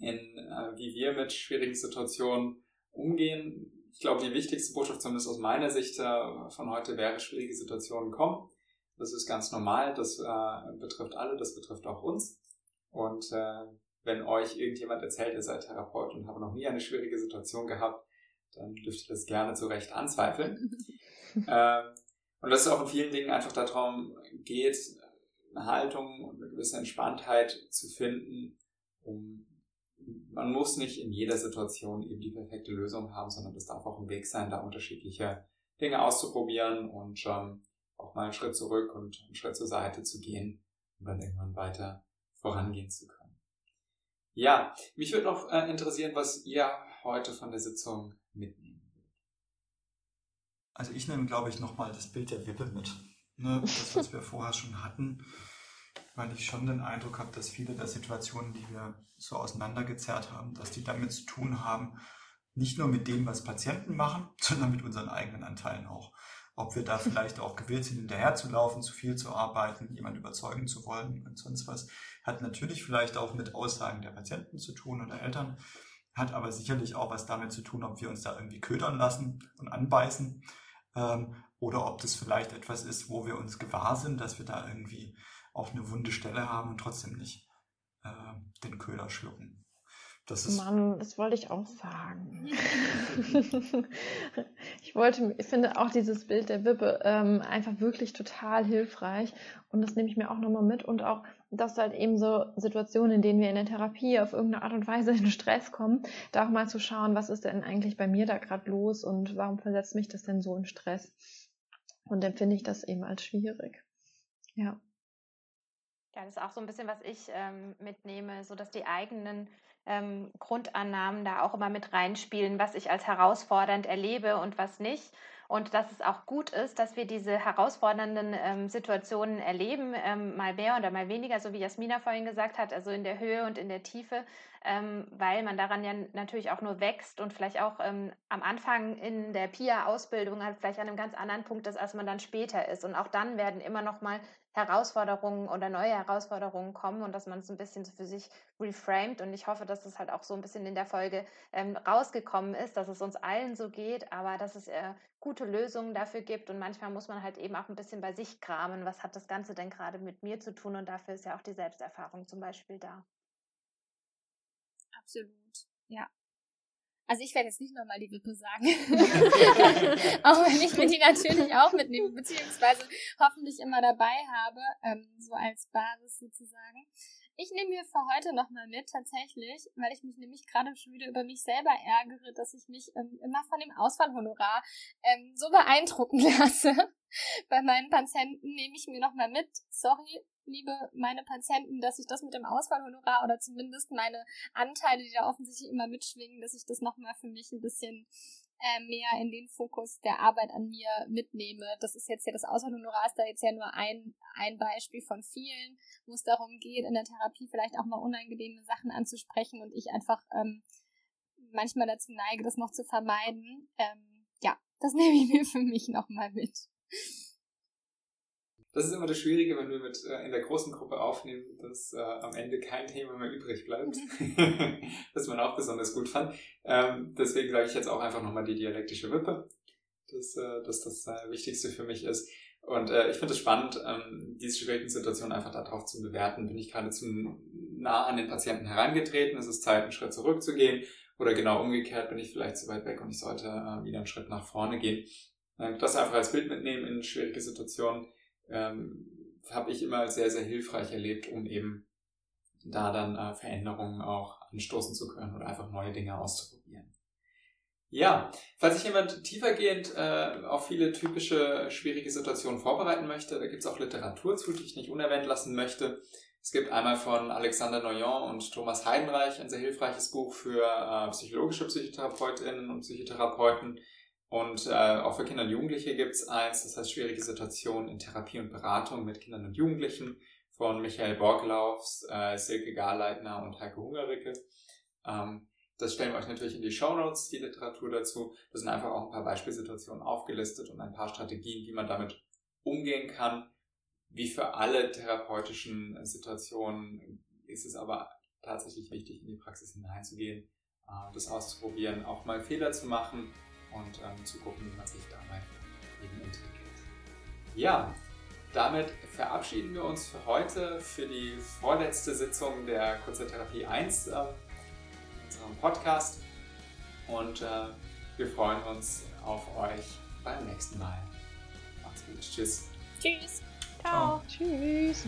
in äh, wie wir mit schwierigen Situationen umgehen. Ich glaube, die wichtigste Botschaft, zumindest aus meiner Sicht äh, von heute, wäre, schwierige Situationen kommen. Das ist ganz normal, das äh, betrifft alle, das betrifft auch uns. Und äh, wenn euch irgendjemand erzählt, ihr seid Therapeut und habt noch nie eine schwierige Situation gehabt, dann dürft ihr das gerne zu Recht anzweifeln. ähm, und dass es auch in vielen Dingen einfach darum geht, eine Haltung und eine gewisse Entspanntheit zu finden, um man muss nicht in jeder Situation eben die perfekte Lösung haben, sondern es darf auch ein Weg sein, da unterschiedliche Dinge auszuprobieren und ähm, auch mal einen Schritt zurück und einen Schritt zur Seite zu gehen, um dann irgendwann weiter vorangehen zu können. Ja, mich würde noch äh, interessieren, was ihr heute von der Sitzung mitnehmen würdet. Also ich nehme, glaube ich, nochmal das Bild der Wippe mit. Ne? Das, was wir vorher schon hatten weil ich schon den Eindruck habe, dass viele der Situationen, die wir so auseinandergezerrt haben, dass die damit zu tun haben, nicht nur mit dem, was Patienten machen, sondern mit unseren eigenen Anteilen auch. Ob wir da vielleicht auch gewillt sind, hinterherzulaufen, zu viel zu arbeiten, jemand überzeugen zu wollen und sonst was, hat natürlich vielleicht auch mit Aussagen der Patienten zu tun oder Eltern, hat aber sicherlich auch was damit zu tun, ob wir uns da irgendwie ködern lassen und anbeißen ähm, oder ob das vielleicht etwas ist, wo wir uns gewahr sind, dass wir da irgendwie auch eine wunde Stelle haben und trotzdem nicht äh, den Köder schlucken. Das ist Mann, das wollte ich auch sagen. ich wollte, ich finde auch dieses Bild der Wippe ähm, einfach wirklich total hilfreich und das nehme ich mir auch nochmal mit und auch, dass halt eben so Situationen, in denen wir in der Therapie auf irgendeine Art und Weise in Stress kommen, da auch mal zu schauen, was ist denn eigentlich bei mir da gerade los und warum versetzt mich das denn so in Stress? Und empfinde ich das eben als schwierig. Ja. Ja, das ist auch so ein bisschen, was ich ähm, mitnehme, so dass die eigenen ähm, Grundannahmen da auch immer mit reinspielen, was ich als herausfordernd erlebe und was nicht. Und dass es auch gut ist, dass wir diese herausfordernden ähm, Situationen erleben, ähm, mal mehr oder mal weniger, so wie Jasmina vorhin gesagt hat, also in der Höhe und in der Tiefe, ähm, weil man daran ja natürlich auch nur wächst und vielleicht auch ähm, am Anfang in der PIA-Ausbildung halt vielleicht an einem ganz anderen Punkt ist, als man dann später ist. Und auch dann werden immer noch mal Herausforderungen oder neue Herausforderungen kommen und dass man es ein bisschen für sich reframed. Und ich hoffe, dass es halt auch so ein bisschen in der Folge ähm, rausgekommen ist, dass es uns allen so geht, aber dass es äh, gute Lösungen dafür gibt. Und manchmal muss man halt eben auch ein bisschen bei sich kramen. Was hat das Ganze denn gerade mit mir zu tun? Und dafür ist ja auch die Selbsterfahrung zum Beispiel da. Absolut, ja. Also ich werde jetzt nicht nochmal die Wippe sagen. auch wenn ich mir die natürlich auch mitnehme, beziehungsweise hoffentlich immer dabei habe, ähm, so als Basis sozusagen. Ich nehme mir für heute nochmal mit, tatsächlich, weil ich mich nämlich gerade schon wieder über mich selber ärgere, dass ich mich ähm, immer von dem Ausfallhonorar ähm, so beeindrucken lasse. Bei meinen Patienten nehme ich mir nochmal mit, sorry, liebe meine Patienten, dass ich das mit dem Ausfallhonorar oder zumindest meine Anteile, die da offensichtlich immer mitschwingen, dass ich das nochmal für mich ein bisschen äh, mehr in den Fokus der Arbeit an mir mitnehme. Das ist jetzt ja das Ausfallhonorar ist da jetzt ja nur ein, ein Beispiel von vielen, wo es darum geht, in der Therapie vielleicht auch mal unangenehme Sachen anzusprechen und ich einfach ähm, manchmal dazu neige, das noch zu vermeiden. Ähm, ja, das nehme ich mir für mich nochmal mit. Das ist immer das Schwierige, wenn wir mit äh, in der großen Gruppe aufnehmen, dass äh, am Ende kein Thema mehr übrig bleibt, was man auch besonders gut fand. Ähm, deswegen sage ich jetzt auch einfach nochmal die dialektische Wippe, dass, äh, dass das äh, Wichtigste für mich ist. Und äh, ich finde es spannend, ähm, diese schwierigen Situationen einfach darauf zu bewerten. Bin ich gerade zu nah an den Patienten herangetreten? Ist es Zeit, einen Schritt zurückzugehen? Oder genau umgekehrt, bin ich vielleicht zu weit weg und ich sollte äh, wieder einen Schritt nach vorne gehen? Äh, das einfach als Bild mitnehmen in schwierige Situationen ähm, habe ich immer sehr, sehr hilfreich erlebt, um eben da dann äh, Veränderungen auch anstoßen zu können oder einfach neue Dinge auszuprobieren. Ja, falls sich jemand tiefergehend äh, auf viele typische schwierige Situationen vorbereiten möchte, da gibt es auch Literatur zu, die ich nicht unerwähnt lassen möchte. Es gibt einmal von Alexander Noyon und Thomas Heidenreich ein sehr hilfreiches Buch für äh, psychologische Psychotherapeutinnen und Psychotherapeuten, und äh, auch für Kinder und Jugendliche gibt es eins, das heißt schwierige Situationen in Therapie und Beratung mit Kindern und Jugendlichen von Michael Borglaufs, äh, Silke Garleitner und Heike Hungericke. Ähm, das stellen wir euch natürlich in die Show Notes, die Literatur dazu. Da sind einfach auch ein paar Beispielsituationen aufgelistet und ein paar Strategien, wie man damit umgehen kann. Wie für alle therapeutischen Situationen ist es aber tatsächlich wichtig, in die Praxis hineinzugehen, äh, das auszuprobieren, auch mal Fehler zu machen und ähm, zu gucken, wie man sich dabei eben entwickelt. Ja, damit verabschieden wir uns für heute, für die vorletzte Sitzung der Kurzertherapie 1 äh, unserem Podcast und äh, wir freuen uns auf euch beim nächsten Mal. Macht's gut. Tschüss. Tschüss. Ciao. Ciao. Tschüss.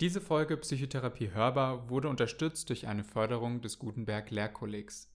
Diese Folge Psychotherapie hörbar wurde unterstützt durch eine Förderung des Gutenberg Lehrkollegs.